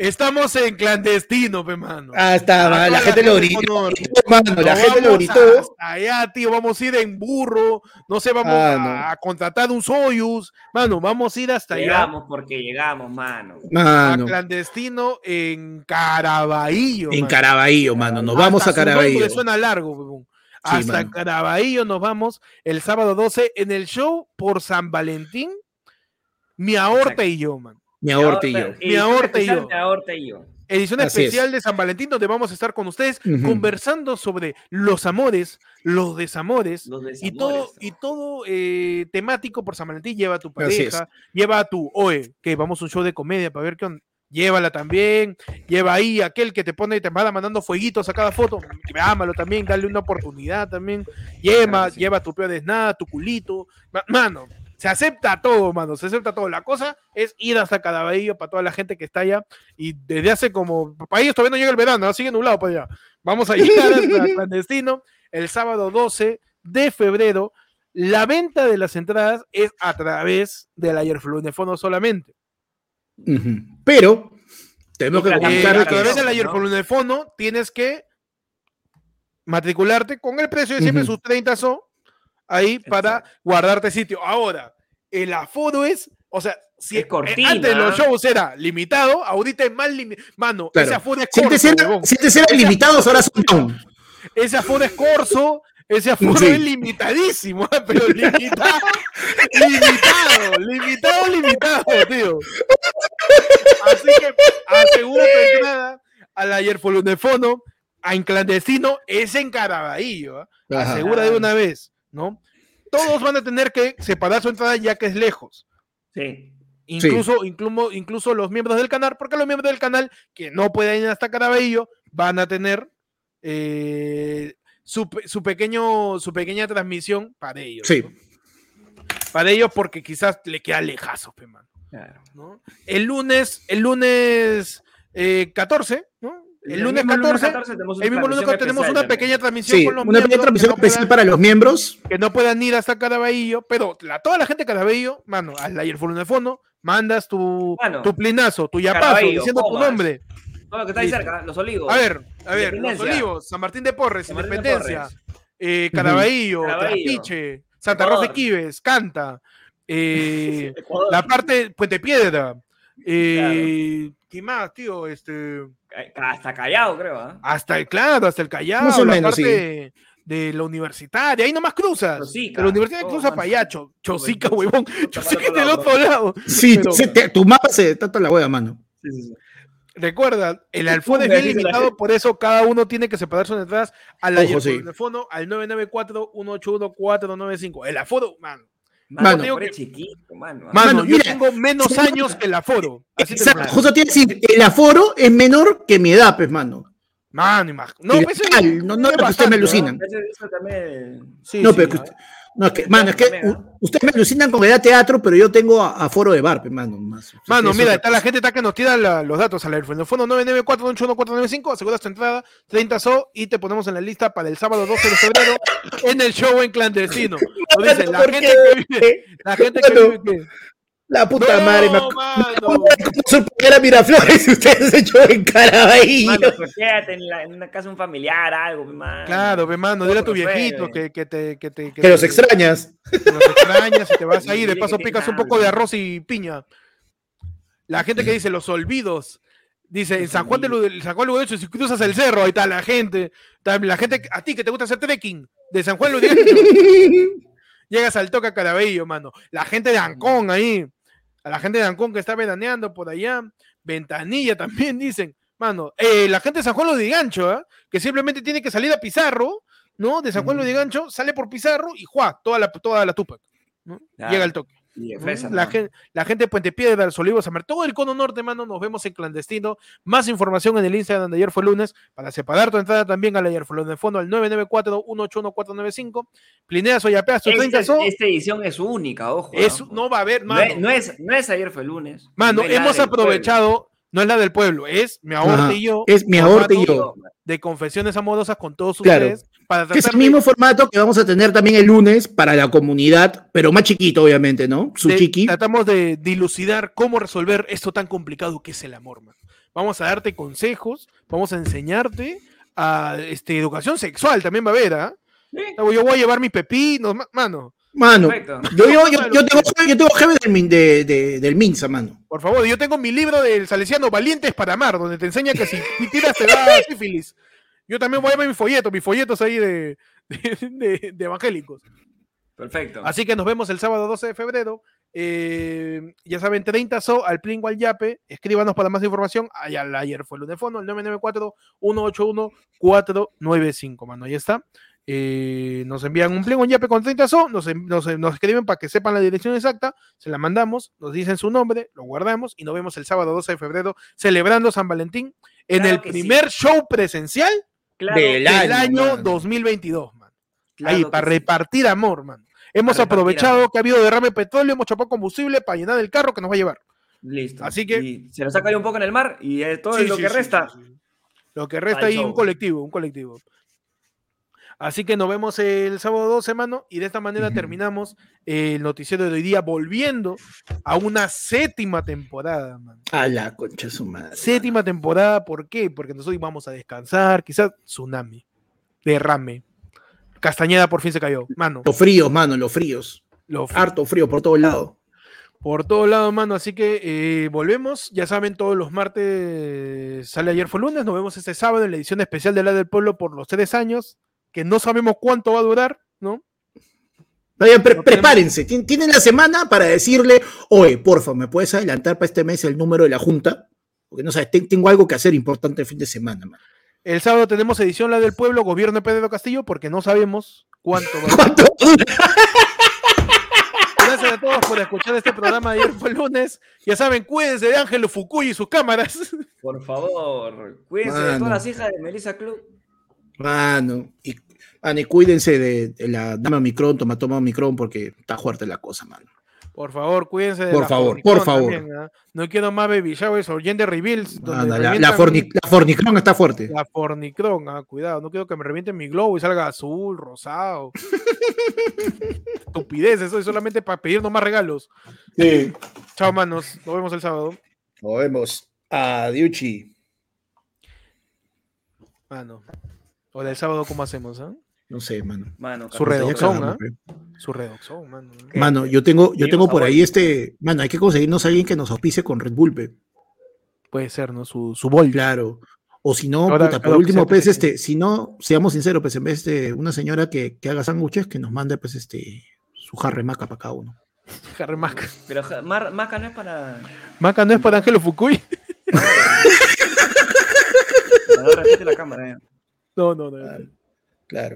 Estamos en clandestino, pe, mano.
Ah, está,
A
la, gente lo gritó. Mano, la gente lo
vamos
gritó.
allá, tío, vamos a ir en burro, no sé, vamos
Ah,
a,
no.
a contratar un Soyuz, mano, vamos a ir hasta allá
Llegamos porque llegamos, mano.
a
Mano,
clandestino en Caraballo.
en
mano.
Caraballo, mano. Nos vamos a Caraballo.
suena largo.
Sí,
Hasta
mano.
Caraballo nos vamos el sábado 12 en el show por San Valentín. Mi ahorta
Exacto.
y yo, man.
Mi aorte y yo.
Mi aorta y yo.
Mi aorta y yo.
Edición
Así
especial de San Valentín donde vamos a estar con ustedes conversando sobre los amores, los desamores
Los
y todo, y todo eh, temático por San Valentín. Lleva a tu pareja, lleva a tu, oye, que vamos a un show de comedia para ver qué onda. Llévala también, lleva ahí aquel que te pone y te va mandando fueguitos a cada foto, ámalo también, dale una oportunidad también, lleva,
Claro, sí.
lleva tu peo desnada, tu culito, Ma- mano, se acepta todo, mano, se acepta todo. La cosa es ir hasta Cadavallo para toda la gente que está allá y desde hace como, para ellos todavía no llega el verano, ¿no? sigue nublado para allá. Vamos a llegar hasta clandestino el sábado 12 de febrero. La venta de las entradas es a través del Ayerflunefono solamente.
Pero tenemos que
Eh, a través del
¿no?
Ayerflunefono tienes que matricularte con el precio de siempre, sus 30 so, ahí para
Exacto.
guardarte sitio. Ahora, el aforo es, o sea, si
Es
eh,
cortina.
antes los shows era limitado, ahorita es más limitado. Mano,
Claro.
ese aforo es
si antes
corto, huevón.
si antes eran limitados, ahora son down.
Ese aforo es corso, ese aforo
Sí.
es limitadísimo, ¿eh? pero limitado, limitado, limitado, limitado, tío. Así que asegura tu entrada al ayer fono a en clandestino, es en Caraballo, ¿eh? Asegura de una vez, ¿no? Todos van a tener que separar su entrada ya que es lejos.
Sí.
Incluso, incluso, incluso los miembros del canal, porque los miembros del canal que no pueden ir hasta Caraballo van a tener eh, su, su pequeño, su pequeña transmisión para ellos.
Sí.
¿no? Para ellos, porque quizás le queda lejazo, pe,
Claro.
¿no? El lunes, el lunes eh, 14, ¿no? El, lunes
mismo
14,
tenemos una
el mismo lunes tenemos una pequeña transmisión
Sí,
con los
una pequeña
miembros
transmisión
que no
especial
puedan-
para los miembros.
que no puedan ir hasta Caraballo, pero la, toda la gente de Caraballo, mano, al ayer de fondo, mandas tu,
Mano,
tu plinazo, tu yapazo, diciendo tu nombre.
Todo lo que está ahí
Listo.
cerca, los olivos.
A ver, a ver, Los. Olivos, San Martín de Porres,
San Martín de
Independencia, eh, Caraballo. Trapiche, Santa Rosa de. Quives, Canta, eh, la parte Puente Piedra, eh, ¿qué más, tío? Este,
Hasta callado, creo. ¿ah?
hasta el, claro, hasta el Callao,
Más o
la
menos,
parte de la universitaria, ahí nomás cruzas.
Chosica.
De la universidad
Oh,
cruza
man.
para allá, Cho- Chosica, huevón.
Chosica
del
otro
otro lado.
Sí,
Pero-
se te- tu mapa se trata la hueá, mano.
Sí, sí, sí.
Recuerda, el alfón es bien
la
limitado, por eso cada uno tiene que separar sus entradas al
Ojo, sí.
teléfono al 994-181-495. El aforo, man.
Mano, chiquito, mano.
Mano,
Mano,
yo
mira,
tengo menos años que el aforo. Así
Exacto, justo te iba a decir, el aforo es menor que mi edad, pues, mano.
Mano, imag- No, pues,
no- no que ustedes me alucinan. No, pero
¿no?
es que, mano, es que ustedes me alucinan con edad teatro, pero yo tengo a- aforo de bar, mano. Más.
Mano, mira, está la gente está que nos tira la- los datos al teléfono. 994-181-495, aseguras tu entrada, 30 SO y te ponemos en la lista para el sábado 12 de febrero en el show en clandestino. Lo la
¿Por
gente que vive, la gente que
Mano,
vive que-
La puta
No,
madre, me
mano.
sorprender a Miraflores y ustedes se echó en Caraballo.
Pues quédate en, la- en una casa de un familiar, algo, mi mano.
Claro, ve, mano, dile a tu viejito que, que te, que te,
Que los
te-
extrañas.
que los extrañas y te vas ahí. De paso picas un poco de arroz y piña. La gente que dice los olvidos. Dice, en San Juan de San Juan de Ludecho, si cruzas el cerro, ahí está la gente. Está La gente, a ti que te gusta hacer trekking, de San Juan de Ludecho, llegas al toca Caraballo, mano. La gente de Ancón ahí, a la gente de Ancón que está veraneando por allá, Ventanilla también dicen, mano, eh, la gente de San Juan de Gancho, ¿ah? que simplemente tiene que salir a Pizarro, ¿no? De San Juan de Gancho, sale por Pizarro y ¡juá! Toda la, toda la Tupac, ¿no?
Claro.
Llega al toque. La,
¿no?
gente, la gente de Puente Piedra, Los Olivos, todo el cono norte, mano, nos vemos en clandestino. Más información en el Instagram de ayer fue lunes, para separar tu entrada también al ayer fue lunes de fondo al 994-181-495. Plineas o yapeas, tu 30
Esta, edición es única, ojo.
es-
¿no?
no va a haber,
No
mano.
es, no, es, no es ayer fue lunes.
Mano, hemos aprovechado, no es la del pueblo, es mi ahorte y yo,
Es mi ahorte y yo.
de confesiones amorosas con todos
Claro.
ustedes, para
Que es el mismo formato que vamos a tener también el lunes para la comunidad, pero más chiquito, obviamente, ¿no? Su
de-
chiqui.
tratamos de dilucidar cómo resolver esto tan complicado que es el amor, man. Vamos a darte consejos, vamos a enseñarte a este, educación sexual, también va a haber, ¿ah? Yo voy a llevar mis pepinos, ma- mano.
Mano,
Perfecto.
yo, yo, yo, yo tengo, yo tengo jefe del, Min- de, de- del Minsa, mano.
Por favor, yo tengo mi libro del Salesiano Valientes para Amar, donde te enseña que si si tiras te da sífilis. Yo también voy a llevar mi folleto, mis folletos ahí de, de- de- de evangélicos.
Perfecto.
Así que nos vemos el sábado 12 de febrero. Eh, ya saben, 30 so al Plingo al Yape. Escríbanos para más información. Allá, ayer fue el lunefono, el 994-181-495, mano. Ahí está. Eh, nos envían un Plingo al Yape con 30 so. Nos, nos- nos escriben para que sepan la dirección exacta. Se la mandamos, nos dicen su nombre, lo guardamos y nos vemos el sábado 12 de febrero celebrando San Valentín en
Claro
el
sí.
primer show presencial
Claro,
del
del
año,
año
mano.
2022, man.
claro
Ahí, para
sí.
repartir amor, man. Hemos
repartir
aprovechado
amor.
que ha habido derrame de petróleo, hemos chapado combustible para llenar el carro que nos va a llevar.
Listo.
Así que-
Y se nos ha caído un poco en el mar y eh, todo
Sí,
lo
sí,
que
sí,
resta.
sí, sí. Lo que resta ahí,
show.
un colectivo, un colectivo. Así que nos vemos el sábado 12, mano, y de esta manera terminamos el noticiero de hoy día, volviendo a una séptima temporada, man.
A la concha su madre.
Séptima temporada, ¿por qué? Porque nosotros vamos a descansar, quizás tsunami, derrame. Castañeda por fin se cayó, mano.
Los fríos, mano, los fríos. Harto frío por todos lados.
por todos lados, mano. Así que eh, volvemos. Ya saben, todos los martes sale ayer fue lunes. Nos vemos este sábado en la edición especial de la del pueblo por los tres años, que no sabemos cuánto va a durar, ¿no?
Pre- prepárense. Tien- Tienen la semana para decirle, oye, porfa, ¿me puedes adelantar para este mes el número de la Junta? Porque no sabes, te- tengo algo que hacer importante el fin de semana, man.
El sábado tenemos edición la del pueblo, gobierno de Pedro Castillo, porque no sabemos cuánto va a durar.
¿Cuánto?
Gracias a todos por escuchar este programa de ayer fue lunes. Ya saben, cuídense de Ángelo Fukui y sus cámaras.
Por favor, cuídense de todas las hijas de Melissa Club.
Mano, y, mano, y cuídense de, de la dama Omicron, toma, toma Omicron, porque está fuerte la cosa, mano.
Por favor, cuídense de
Por
la
favor, por favor.
también. No quiero más baby showers o gender reveals. donde
la, la, forni- la fornicron está fuerte.
La fornicrón, ah, cuidado, no quiero que me revienten mi globo y salga azul, rosado. Estupidez, eso es solamente para pedirnos más regalos.
Sí.
Chao, manos. Nos vemos el sábado.
Nos vemos. Adiuchi.
Mano. O del sábado, ¿cómo hacemos? ah?
No sé, mano.
Mano,
Su redoxón,
pe.
Su redoxón, mano.
Mano, yo tengo, yo tengo por ahí este. Mano, hay que conseguirnos a alguien que nos auspice con Red Bull, pe.
Puede ser, ¿no? Su, su bol.
Claro. O si no,
Ahora,
puta, por último, pues, este, si no, seamos sinceros, pues, en vez de una señora que, que haga sándwiches, que nos mande, pues, este, su jarre maca para cada uno.
Harry Maca.
Pero ja- Mar- Maca no es para.
Maca no es para Ángelo Fukui.
no repite la cámara. eh.
No, no, no.
Claro.